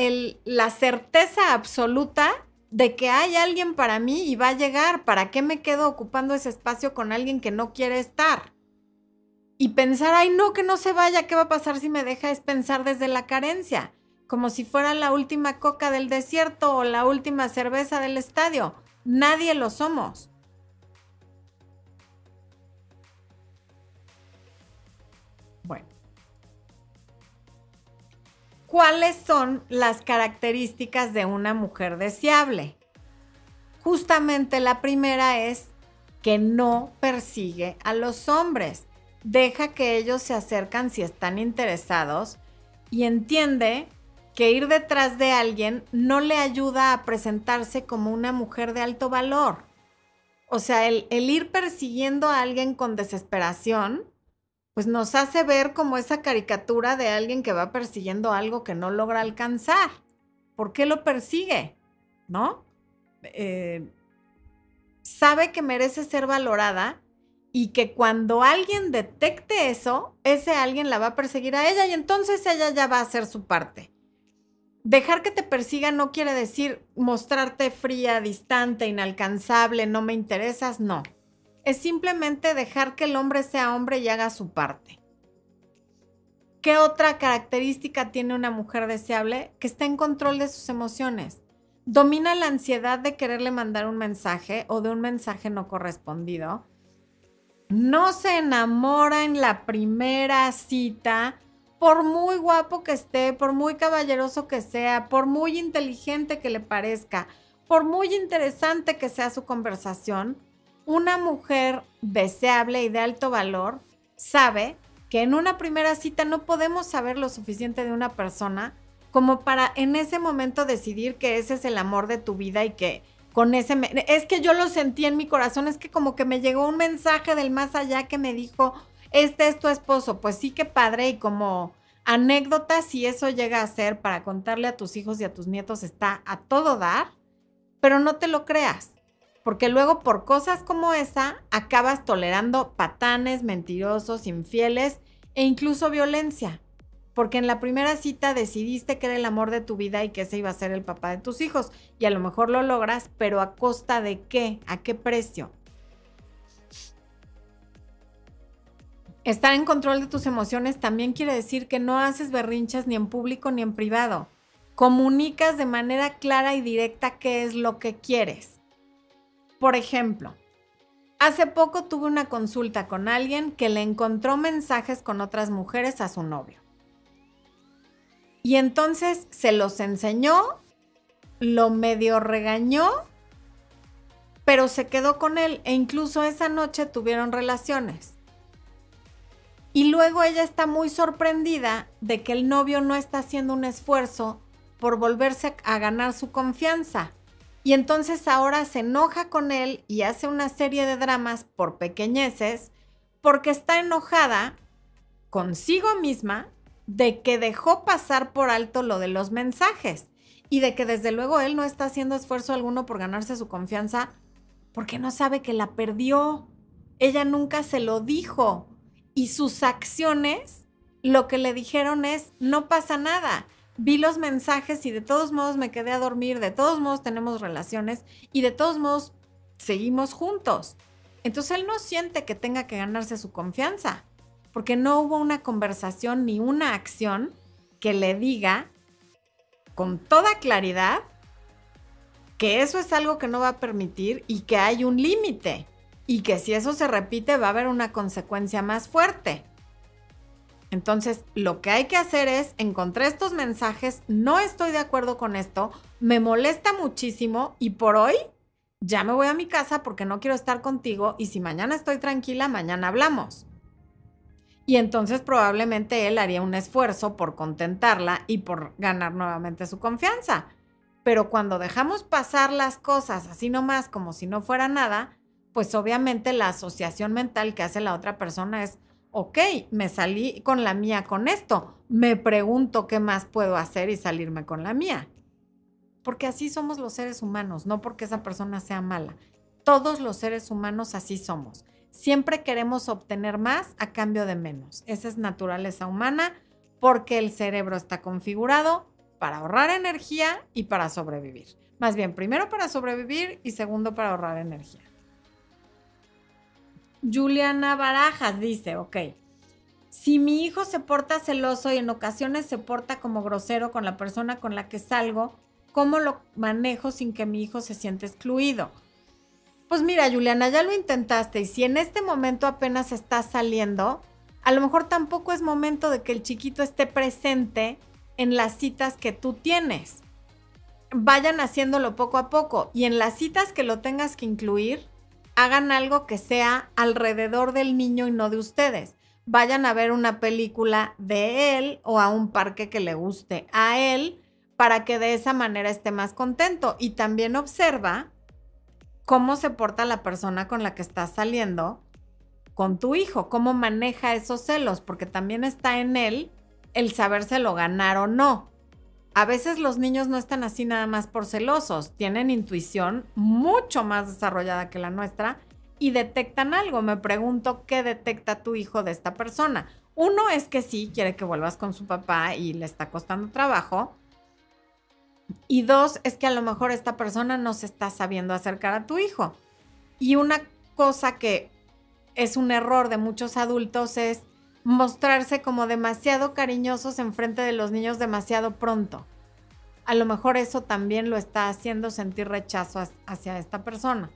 la certeza absoluta de que hay alguien para mí y va a llegar, ¿para qué me quedo ocupando ese espacio con alguien que no quiere estar? Y pensar, ay, no, que no se vaya, ¿qué va a pasar si me deja? Es pensar desde la carencia, como si fuera la última coca del desierto o la última cerveza del estadio. Nadie lo somos. Bueno. ¿Cuáles son las características de una mujer deseable? Justamente la primera es que no persigue a los hombres deja que ellos se acercan si están interesados y entiende que ir detrás de alguien no le ayuda a presentarse como una mujer de alto valor. O sea, el, ir persiguiendo a alguien con desesperación, pues nos hace ver como esa caricatura de alguien que va persiguiendo algo que no logra alcanzar. ¿Por qué lo persigue? ¿No? Eh, sabe que merece ser valorada y que cuando alguien detecte eso, ese alguien la va a perseguir a ella y entonces ella ya va a hacer su parte. Dejar que te persiga no quiere decir mostrarte fría, distante, inalcanzable, no me interesas, no. Es simplemente dejar que el hombre sea hombre y haga su parte. ¿Qué otra característica tiene una mujer deseable? Que está en control de sus emociones. Domina la ansiedad de quererle mandar un mensaje o de un mensaje no correspondido no se enamora en la primera cita, por muy guapo que esté, por muy caballeroso que sea, por muy inteligente que le parezca, por muy interesante que sea su conversación, una mujer deseable y de alto valor sabe que en una primera cita no podemos saber lo suficiente de una persona como para en ese momento decidir que ese es el amor de tu vida y que con ese... Es que yo lo sentí en mi corazón, es que como que me llegó un mensaje del más allá que me dijo, este es tu esposo. Pues sí que padre y como anécdota, si eso llega a ser para contarle a tus hijos y a tus nietos, está a todo dar, pero no te lo creas. Porque luego por cosas como esa acabas tolerando patanes, mentirosos, infieles e incluso violencia porque en la primera cita decidiste que era el amor de tu vida y que ese iba a ser el papá de tus hijos. Y a lo mejor lo logras, pero a costa de qué, a qué precio. Estar en control de tus emociones también quiere decir que no haces berrinches ni en público ni en privado. Comunicas de manera clara y directa qué es lo que quieres. Por ejemplo, Hace poco tuve una consulta con alguien que le encontró mensajes con otras mujeres a su novio. Y entonces se los enseñó, lo medio regañó, pero se quedó con él e incluso esa noche tuvieron relaciones. Y luego ella está muy sorprendida de que el novio no está haciendo un esfuerzo por volverse a ganar su confianza. Y entonces ahora se enoja con él y hace una serie de dramas por pequeñeces porque está enojada consigo misma de que dejó pasar por alto lo de los mensajes y de que desde luego él no está haciendo esfuerzo alguno por ganarse su confianza porque no sabe que la perdió. Ella nunca se lo dijo y sus acciones lo que le dijeron es, no pasa nada. Vi los mensajes y de todos modos me quedé a dormir, de todos modos tenemos relaciones y de todos modos seguimos juntos. Entonces él no siente que tenga que ganarse su confianza porque no hubo una conversación ni una acción que le diga con toda claridad que eso es algo que no va a permitir y que hay un límite y que si eso se repite va a haber una consecuencia más fuerte. Entonces, lo que hay que hacer es, encontré estos mensajes, no estoy de acuerdo con esto, me molesta muchísimo y por hoy ya me voy a mi casa porque no quiero estar contigo y si mañana estoy tranquila, mañana hablamos. Y entonces probablemente él haría un esfuerzo por contentarla y por ganar nuevamente su confianza. Pero cuando dejamos pasar las cosas así nomás como si no fuera nada, pues obviamente la asociación mental que hace la otra persona es, ok, me salí con la mía con esto, me pregunto qué más puedo hacer y salirme con la mía. Porque así somos los seres humanos, no porque esa persona sea mala. Todos los seres humanos así somos. Siempre queremos obtener más a cambio de menos. Esa es naturaleza humana porque el cerebro está configurado para ahorrar energía y para sobrevivir. Más bien, primero para sobrevivir y segundo para ahorrar energía. Juliana Barajas dice, ok, si mi hijo se porta celoso y en ocasiones se porta como grosero con la persona con la que salgo, ¿cómo lo manejo sin que mi hijo se sienta excluido? Pues mira, Juliana, ya lo intentaste y si en este momento apenas estás saliendo, a lo mejor tampoco es momento de que el chiquito esté presente en las citas que tú tienes. Vayan haciéndolo poco a poco y en las citas que lo tengas que incluir, hagan algo que sea alrededor del niño y no de ustedes. Vayan a ver una película de él o a un parque que le guste a él para que de esa manera esté más contento. Y también observa cómo se porta la persona con la que estás saliendo con tu hijo, cómo maneja esos celos, porque también está en él el sabérselo ganar o no. A veces los niños no están así nada más por celosos, tienen intuición mucho más desarrollada que la nuestra y detectan algo. Me pregunto qué detecta tu hijo de esta persona. Uno es que sí, quiere que vuelvas con su papá y le está costando trabajo. Y dos, es que a lo mejor esta persona no se está sabiendo acercar a tu hijo. Y una cosa que es un error de muchos adultos es mostrarse como demasiado cariñosos en frente de los niños demasiado pronto. A lo mejor eso también lo está haciendo sentir rechazo hacia esta persona.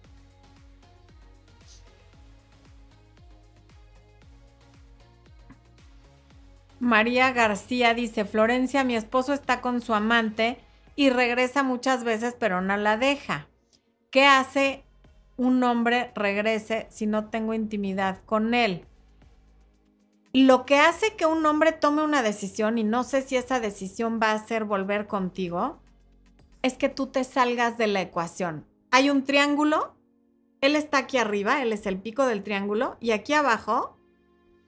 María García dice, Florencia, mi esposo está con su amante y regresa muchas veces, pero no la deja. ¿Qué hace un hombre regrese si no tengo intimidad con él? Lo que hace que un hombre tome una decisión, y no sé si esa decisión va a ser volver contigo, es que tú te salgas de la ecuación. Hay un triángulo, él está aquí arriba, él es el pico del triángulo, y aquí abajo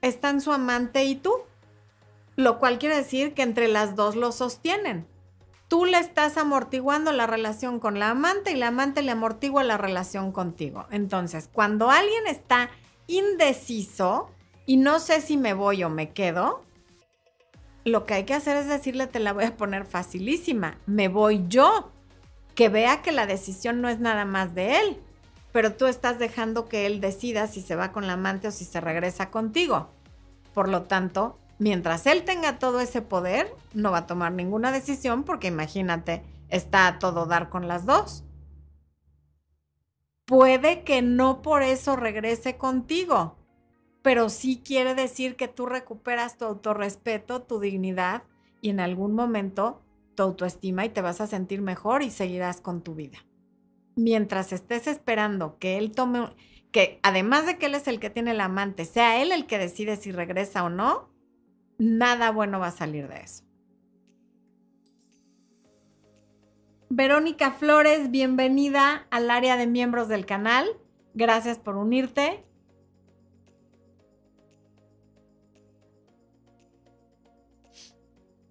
están su amante y tú, lo cual quiere decir que entre las dos lo sostienen tú le estás amortiguando la relación con la amante y la amante le amortigua la relación contigo. Entonces, cuando alguien está indeciso y no sé si me voy o me quedo, lo que hay que hacer es decirle, te la voy a poner facilísima, me voy yo, que vea que la decisión no es nada más de él, pero tú estás dejando que él decida si se va con la amante o si se regresa contigo. Por lo tanto, mientras él tenga todo ese poder, no va a tomar ninguna decisión porque imagínate, está a todo dar con las dos. Puede que no por eso regrese contigo, pero sí quiere decir que tú recuperas tu autorrespeto, tu dignidad y en algún momento tu autoestima y te vas a sentir mejor y seguirás con tu vida. Mientras estés esperando que él tome, que además de que él es el que tiene el amante, sea él el que decide si regresa o no, nada bueno va a salir de eso. Verónica Flores, bienvenida al área de miembros del canal. Gracias por unirte.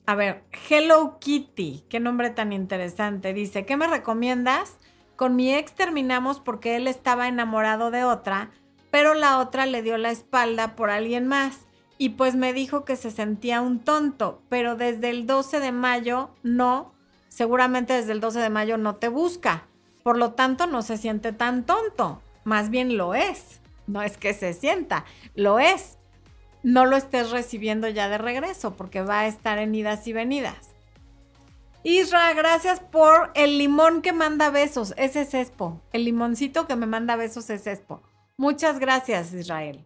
A ver, Hello Kitty, qué nombre tan interesante. Dice, ¿qué me recomiendas? Con mi ex terminamos porque él estaba enamorado de otra, pero la otra le dio la espalda por alguien más y pues me dijo que se sentía un tonto, pero desde el 12 de mayo no, seguramente desde el 12 de mayo no te busca. Por lo tanto, no se siente tan tonto, más bien lo es. No es que se sienta, lo es no lo estés recibiendo ya de regreso porque va a estar en idas y venidas. Isra, gracias por el limón que manda besos. Ese es Espo. El limoncito que me manda besos es Espo. Muchas gracias, Israel.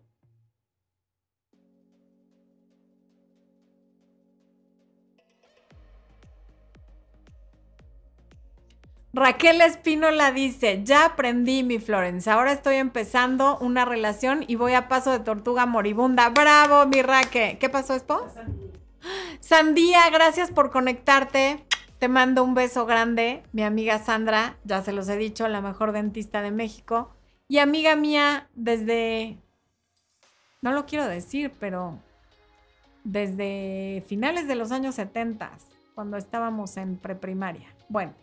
Raquel Espínola dice, ya aprendí mi Florence, ahora estoy empezando una relación y voy a paso de tortuga moribunda. Bravo, mi Raquel. ¿Qué pasó, Expo? Sandía, gracias por conectarte. Te mando un beso grande, mi amiga Sandra, ya se los he dicho, la mejor dentista de México. Y amiga mía desde, no lo quiero decir, pero desde finales de los años 70, cuando estábamos en preprimaria. Bueno.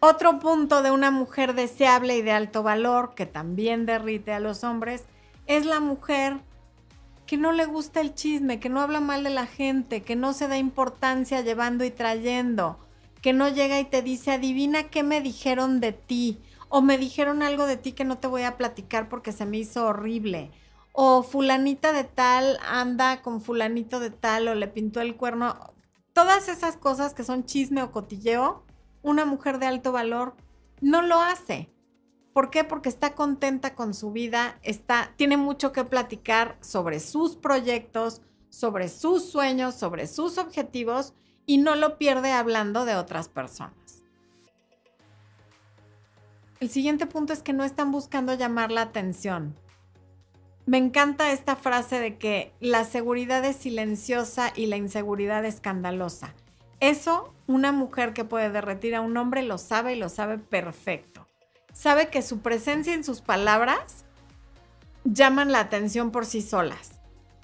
Otro punto de una mujer deseable y de alto valor que también derrite a los hombres es la mujer que no le gusta el chisme, que no habla mal de la gente, que no se da importancia llevando y trayendo, que no llega y te dice, adivina qué me dijeron de ti, o me dijeron algo de ti que no te voy a platicar porque se me hizo horrible, o fulanita de tal anda con fulanito de tal, o le pintó el cuerno, todas esas cosas que son chisme o cotilleo una mujer de alto valor no lo hace. ¿Por qué? Porque está contenta con su vida, está, tiene mucho que platicar sobre sus proyectos, sobre sus sueños, sobre sus objetivos y no lo pierde hablando de otras personas. El siguiente punto es que no están buscando llamar la atención. Me encanta esta frase de que la seguridad es silenciosa y la inseguridad escandalosa. Eso una mujer que puede derretir a un hombre lo sabe y lo sabe perfecto. Sabe que su presencia en sus palabras llaman la atención por sí solas.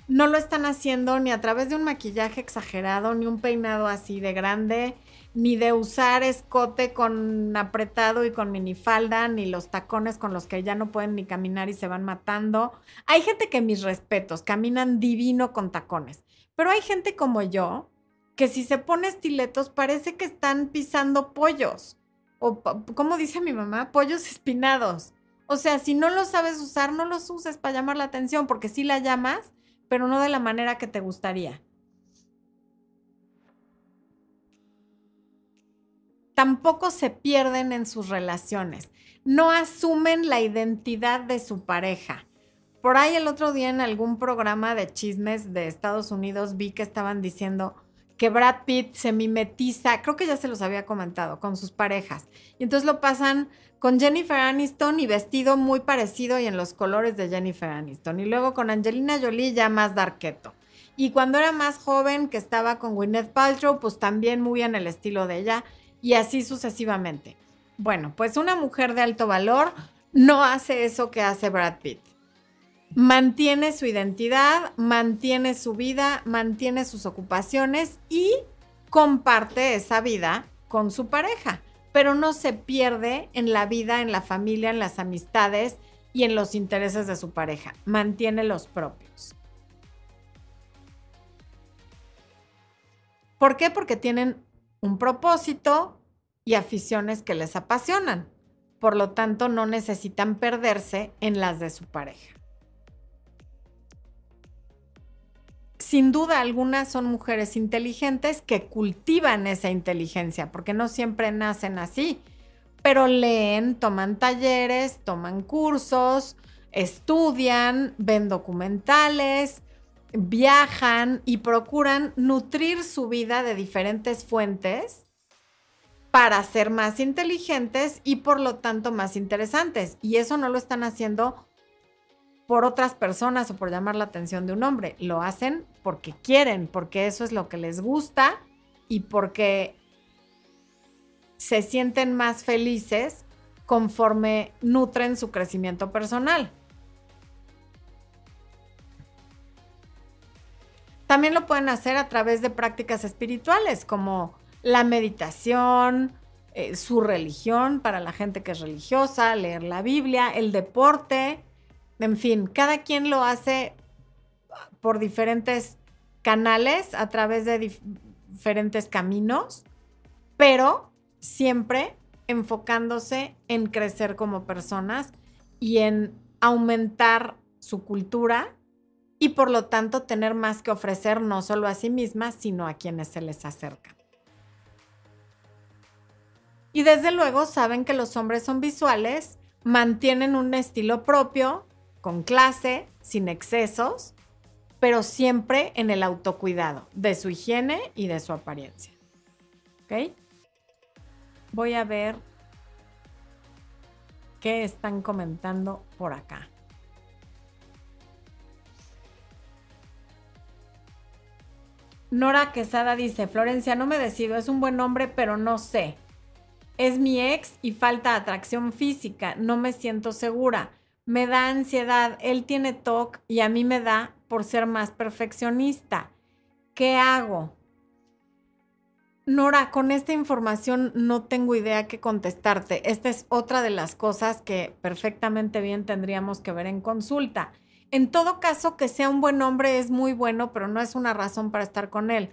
No lo están haciendo ni a través de un maquillaje exagerado, ni un peinado así de grande, ni de usar escote con apretado y con minifalda, ni los tacones con los que ya no pueden ni caminar y se van matando. Hay gente que mis respetos, caminan divino con tacones, pero hay gente como yo que si se pone estiletos parece que están pisando pollos. O, como dice mi mamá, pollos espinados. O sea, si no los sabes usar, no los uses para llamar la atención, porque sí la llamas, pero no de la manera que te gustaría. Tampoco se pierden en sus relaciones. No asumen la identidad de su pareja. Por ahí el otro día en algún programa de chismes de Estados Unidos vi que estaban diciendo, que Brad Pitt se mimetiza, creo que ya se los había comentado, con sus parejas. Y entonces lo pasan con Jennifer Aniston y vestido muy parecido y en los colores de Jennifer Aniston. Y luego con Angelina Jolie ya más darketo. Y cuando era más joven, que estaba con Gwyneth Paltrow, pues también muy en el estilo de ella. Y así sucesivamente. Bueno, pues una mujer de alto valor no hace eso que hace Brad Pitt mantiene su identidad, mantiene su vida, mantiene sus ocupaciones y comparte esa vida con su pareja, pero no se pierde en la vida, en la familia, en las amistades y en los intereses de su pareja, mantiene los propios. ¿Por qué? Porque tienen un propósito y aficiones que les apasionan. Por lo tanto, no necesitan perderse en las de su pareja. Sin duda alguna son mujeres inteligentes que cultivan esa inteligencia, porque no siempre nacen así, pero leen, toman talleres, toman cursos, estudian, ven documentales, viajan y procuran nutrir su vida de diferentes fuentes para ser más inteligentes y por lo tanto más interesantes. Y eso no lo están haciendo por otras personas o por llamar la atención de un hombre. Lo hacen porque quieren, porque eso es lo que les gusta y porque se sienten más felices conforme nutren su crecimiento personal. También lo pueden hacer a través de prácticas espirituales como la meditación, eh, su religión para la gente que es religiosa, leer la Biblia, el deporte, en fin, cada quien lo hace por diferentes canales, a través de diferentes caminos, pero siempre enfocándose en crecer como personas y en aumentar su cultura y por lo tanto tener más que ofrecer no solo a sí mismas, sino a quienes se les acercan. Y desde luego saben que los hombres son visuales, mantienen un estilo propio, con clase, sin excesos, pero siempre en el autocuidado de su higiene y de su apariencia. ¿Ok? Voy a ver qué están comentando por acá. Nora Quesada dice, Florencia, no me decido, es un buen hombre, pero no sé. Es mi ex y falta atracción física, no me siento segura. Me da ansiedad, él tiene TOC y a mí me da por ser más perfeccionista. ¿Qué hago? Nora, con esta información no tengo idea qué contestarte. Esta es otra de las cosas que perfectamente bien tendríamos que ver en consulta. En todo caso, que sea un buen hombre es muy bueno, pero no es una razón para estar con él.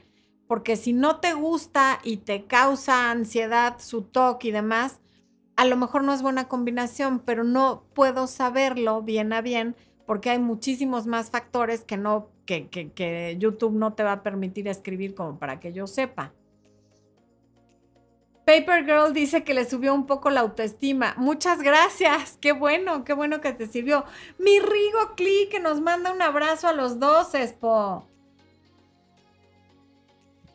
Porque si no te gusta y te causa ansiedad, su toque y demás, a lo mejor no es buena combinación, pero no puedo saberlo bien a bien porque hay muchísimos más factores que no que, que YouTube no te va a permitir escribir como para que yo sepa. Paper Girl dice que le subió un poco la autoestima. Muchas gracias. Qué bueno, qué bueno que te sirvió. Mi Rigo Cli que nos manda un abrazo a los dos, Espo.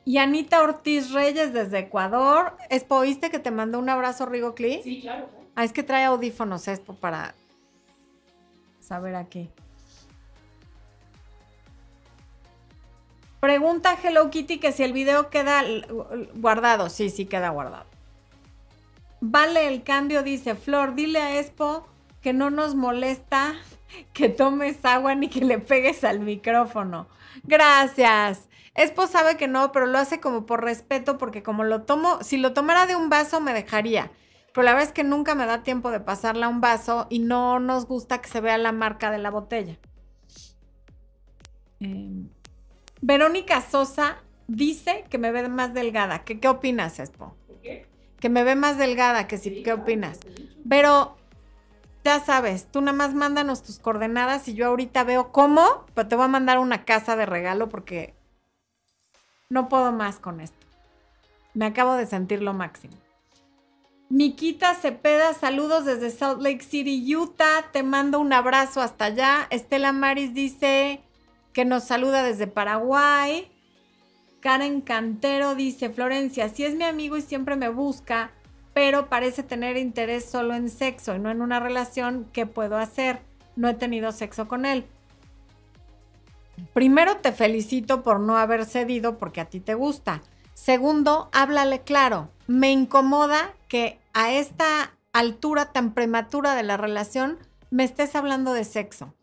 Y Anita Ortiz Reyes desde Ecuador. Espo, ¿oíste que te mandó un abrazo Rigo Cli? Sí, claro. Ah, es que trae audífonos, Espo, para saber aquí. Pregunta Hello Kitty que si el video queda guardado. Sí, sí queda guardado. Vale el cambio, dice Flor. Dile a Expo que no nos molesta que tomes agua ni que le pegues al micrófono. Gracias. Expo sabe que no, pero lo hace como por respeto, porque como lo tomo, si lo tomara de un vaso me dejaría. Pero la verdad es que nunca me da tiempo de pasarla a un vaso y no nos gusta que se vea la marca de la botella. Eh, Verónica Sosa dice que me ve más delgada. ¿Qué, qué opinas, Espo? qué? Que me ve más delgada, que sí, ¿qué opinas? Pero ya sabes, tú nada más mándanos tus coordenadas y yo ahorita veo cómo, pero te voy a mandar una casa de regalo porque no puedo más con esto. Me acabo de sentir lo máximo. Miquita Cepeda, saludos desde Salt Lake City, Utah. Te mando un abrazo hasta allá. Estela Maris dice, que nos saluda desde Paraguay. Karen Cantero dice, Florencia, si es mi amigo y siempre me busca, pero parece tener interés solo en sexo y no en una relación, ¿qué puedo hacer? No he tenido sexo con él. Primero te felicito por no haber cedido porque a ti te gusta. Segundo, háblale claro. Me incomoda que a esta altura tan prematura de la relación me estés hablando de sexo.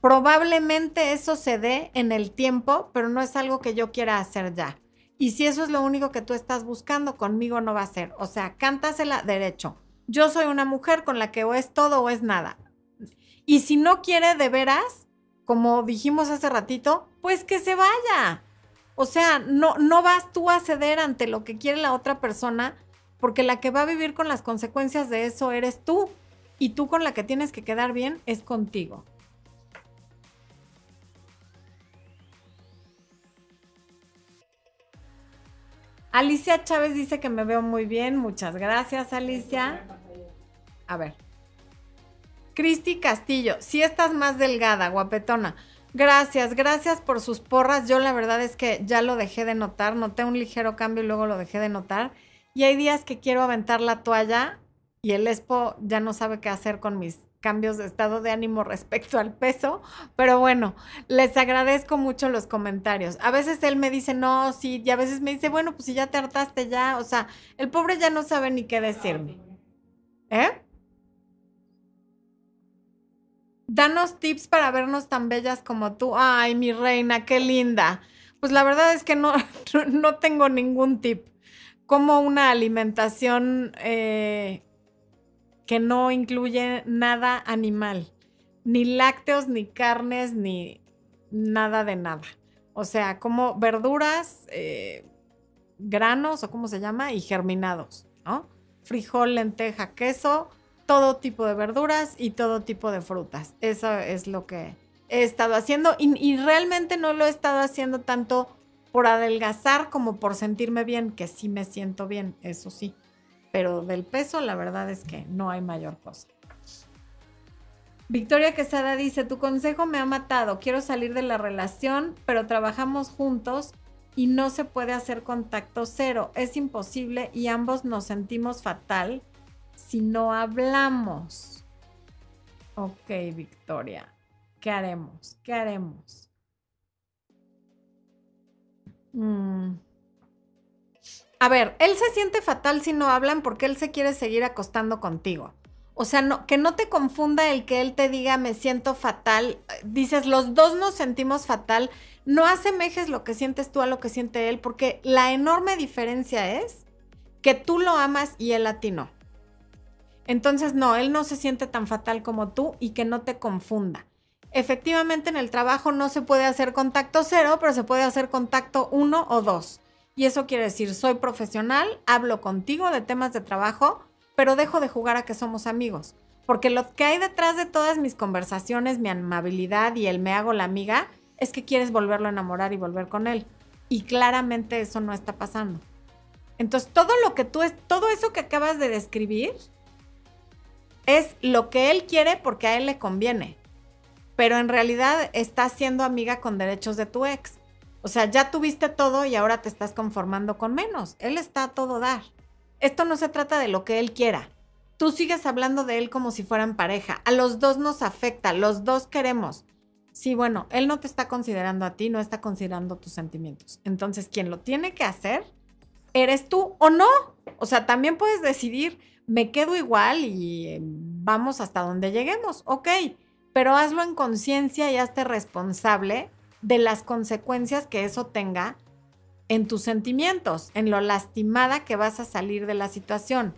Probablemente eso se dé en el tiempo, pero no es algo que yo quiera hacer ya. Y si eso es lo único que tú estás buscando, conmigo no va a ser. O sea, cántasela derecho. Yo soy una mujer con la que o es todo o es nada. Y si no quiere de veras, como dijimos hace ratito, pues que se vaya. O sea, no, no vas tú a ceder ante lo que quiere la otra persona, porque la que va a vivir con las consecuencias de eso eres tú. Y tú con la que tienes que quedar bien es contigo. Alicia Chávez dice que me veo muy bien. Muchas gracias, Alicia. A ver. Cristi Castillo, si estás más delgada, guapetona. Gracias, gracias por sus porras. Yo la verdad es que ya lo dejé de notar, noté un ligero cambio y luego lo dejé de notar. Y hay días que quiero aventar la toalla y el Expo ya no sabe qué hacer con mis cambios de estado de ánimo respecto al peso, pero bueno, les agradezco mucho los comentarios. A veces él me dice, no, sí, y a veces me dice, bueno, pues si ya te hartaste ya, o sea, el pobre ya no sabe ni qué decirme. ¿Eh? Danos tips para vernos tan bellas como tú. Ay, mi reina, qué linda. Pues la verdad es que no, no tengo ningún tip. Como una alimentación eh, que no incluye nada animal, ni lácteos, ni carnes, ni nada de nada. O sea, como verduras, eh, granos o cómo se llama, y germinados, ¿no? Frijol, lenteja, queso, todo tipo de verduras y todo tipo de frutas. Eso es lo que he estado haciendo y, realmente no lo he estado haciendo tanto por adelgazar como por sentirme bien, que sí me siento bien, eso sí pero del peso la verdad es que no hay mayor cosa. Victoria Quesada dice, tu consejo me ha matado, quiero salir de la relación, pero trabajamos juntos y no se puede hacer contacto cero, es imposible y ambos nos sentimos fatal si no hablamos. Ok, Victoria, ¿qué haremos? ¿Qué haremos? Mm. A ver, él se siente fatal si no hablan porque él se quiere seguir acostando contigo. O sea, que no te confunda el que él te diga me siento fatal. Dices, los dos nos sentimos fatal. No asemejes lo que sientes tú a lo que siente él, porque la enorme diferencia es que tú lo amas y él a ti no. Entonces, no, él no se siente tan fatal como tú y que no te confunda. Efectivamente, en el trabajo no se puede hacer contacto cero, pero se puede hacer contacto uno o dos. Y eso quiere decir, soy profesional, hablo contigo de temas de trabajo, pero dejo de jugar a que somos amigos. Porque lo que hay detrás de todas mis conversaciones, mi amabilidad y el me hago la amiga, es que quieres volverlo a enamorar y volver con él. Y claramente eso no está pasando. Entonces, todo lo que tú es, todo eso que acabas de describir es lo que él quiere porque a él le conviene. Pero en realidad está siendo amiga con derechos de tu ex. O sea, ya tuviste todo y ahora te estás conformando con menos. Él está a todo dar. Esto no se trata de lo que él quiera. Tú sigues hablando de él como si fueran pareja. A los dos nos afecta, los dos queremos. Sí, bueno, él no te está considerando a ti, no está considerando tus sentimientos. Entonces, quien lo tiene que hacer, eres tú o no. O sea, también puedes decidir, me quedo igual y eh, vamos hasta donde lleguemos. Ok, pero hazlo en conciencia y hazte responsable de las consecuencias que eso tenga en tus sentimientos, en lo lastimada que vas a salir de la situación.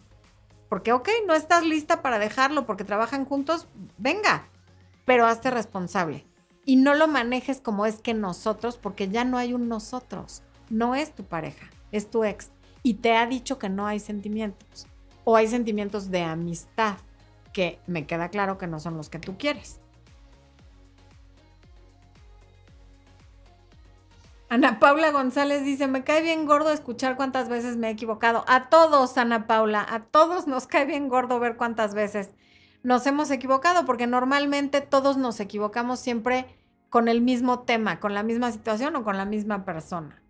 Porque, ok, no estás lista para dejarlo porque trabajan juntos, venga, pero hazte responsable. Y no lo manejes como es que nosotros, porque ya no hay un nosotros. No es tu pareja, es tu ex. Y te ha dicho que no hay sentimientos. O hay sentimientos de amistad, que me queda claro que no son los que tú quieres. Ana Paula González dice, me cae bien gordo escuchar cuántas veces me he equivocado. A todos, Ana Paula, a todos nos cae bien gordo ver cuántas veces nos hemos equivocado, porque normalmente todos nos equivocamos siempre con el mismo tema, con la misma situación o con la misma persona.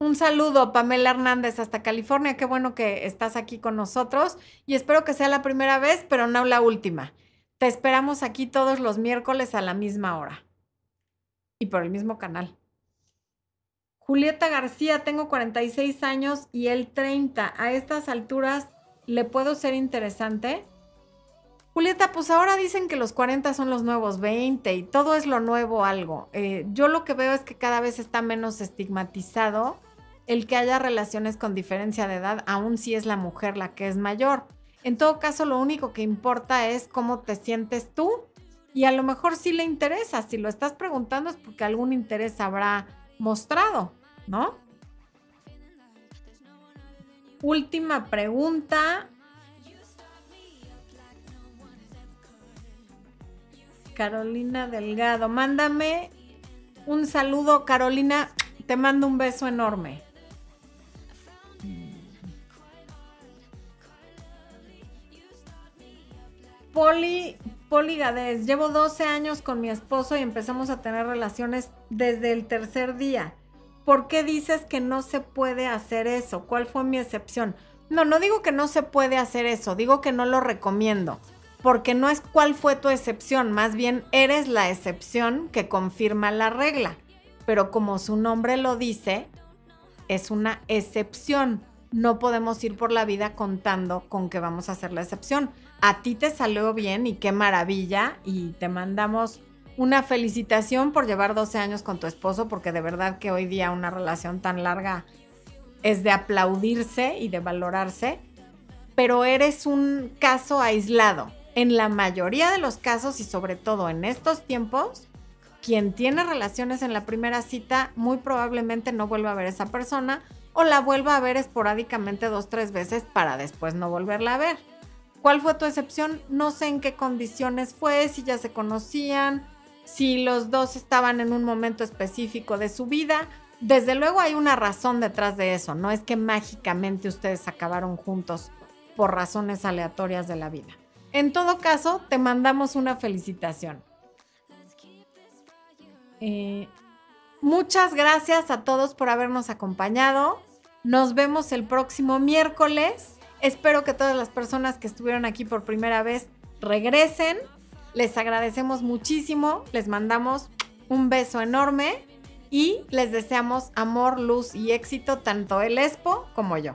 Un saludo, Pamela Hernández, hasta California. Qué bueno que estás aquí con nosotros y espero que sea la primera vez, pero no la última. Te esperamos aquí todos los miércoles a la misma hora y por el mismo canal. Julieta García, tengo 46 años y él 30. A estas alturas, ¿le puedo ser interesante? Julieta, pues ahora dicen que los 40 son los nuevos 20 y todo es lo nuevo algo. Eh, yo lo que veo es que cada vez está menos estigmatizado el que haya relaciones con diferencia de edad, aun si es la mujer la que es mayor. En todo caso, lo único que importa es cómo te sientes tú y a lo mejor sí le interesa. Si lo estás preguntando es porque algún interés habrá mostrado, ¿no? Última pregunta. Carolina Delgado, mándame Un saludo, Carolina. Te mando un beso enorme. Poli, Poli Gadez, llevo 12 años con mi esposo y empezamos a tener relaciones desde el tercer día. ¿Por qué dices que no se puede hacer eso? ¿Cuál fue mi excepción? No, no digo que no se puede hacer eso, digo que no lo recomiendo, porque no es cuál fue tu excepción, más bien eres la excepción que confirma la regla. Pero como su nombre lo dice, es una excepción. No podemos ir por la vida contando con que vamos a hacer la excepción. A ti te salió bien y qué maravilla y te mandamos una felicitación por llevar 12 años con tu esposo, porque de verdad que hoy día una relación tan larga es de aplaudirse y de valorarse, pero eres un caso aislado. En la mayoría de los casos y sobre todo en estos tiempos, quien tiene relaciones en la primera cita muy probablemente no vuelva a ver a esa persona o la vuelva a ver esporádicamente dos, tres veces para después no volverla a ver. ¿Cuál fue tu excepción? No sé en qué condiciones fue, si ya se conocían, si los dos estaban en un momento específico de su vida, desde luego hay una razón detrás de eso, no es que mágicamente ustedes acabaron juntos por razones aleatorias de la vida. En todo caso, te mandamos una felicitación. Eh, muchas gracias a todos por habernos acompañado. Nos vemos el próximo miércoles. Espero que todas las personas que estuvieron aquí por primera vez regresen. Les agradecemos muchísimo. Les mandamos un beso enorme y les deseamos amor, luz y éxito tanto el Expo como yo.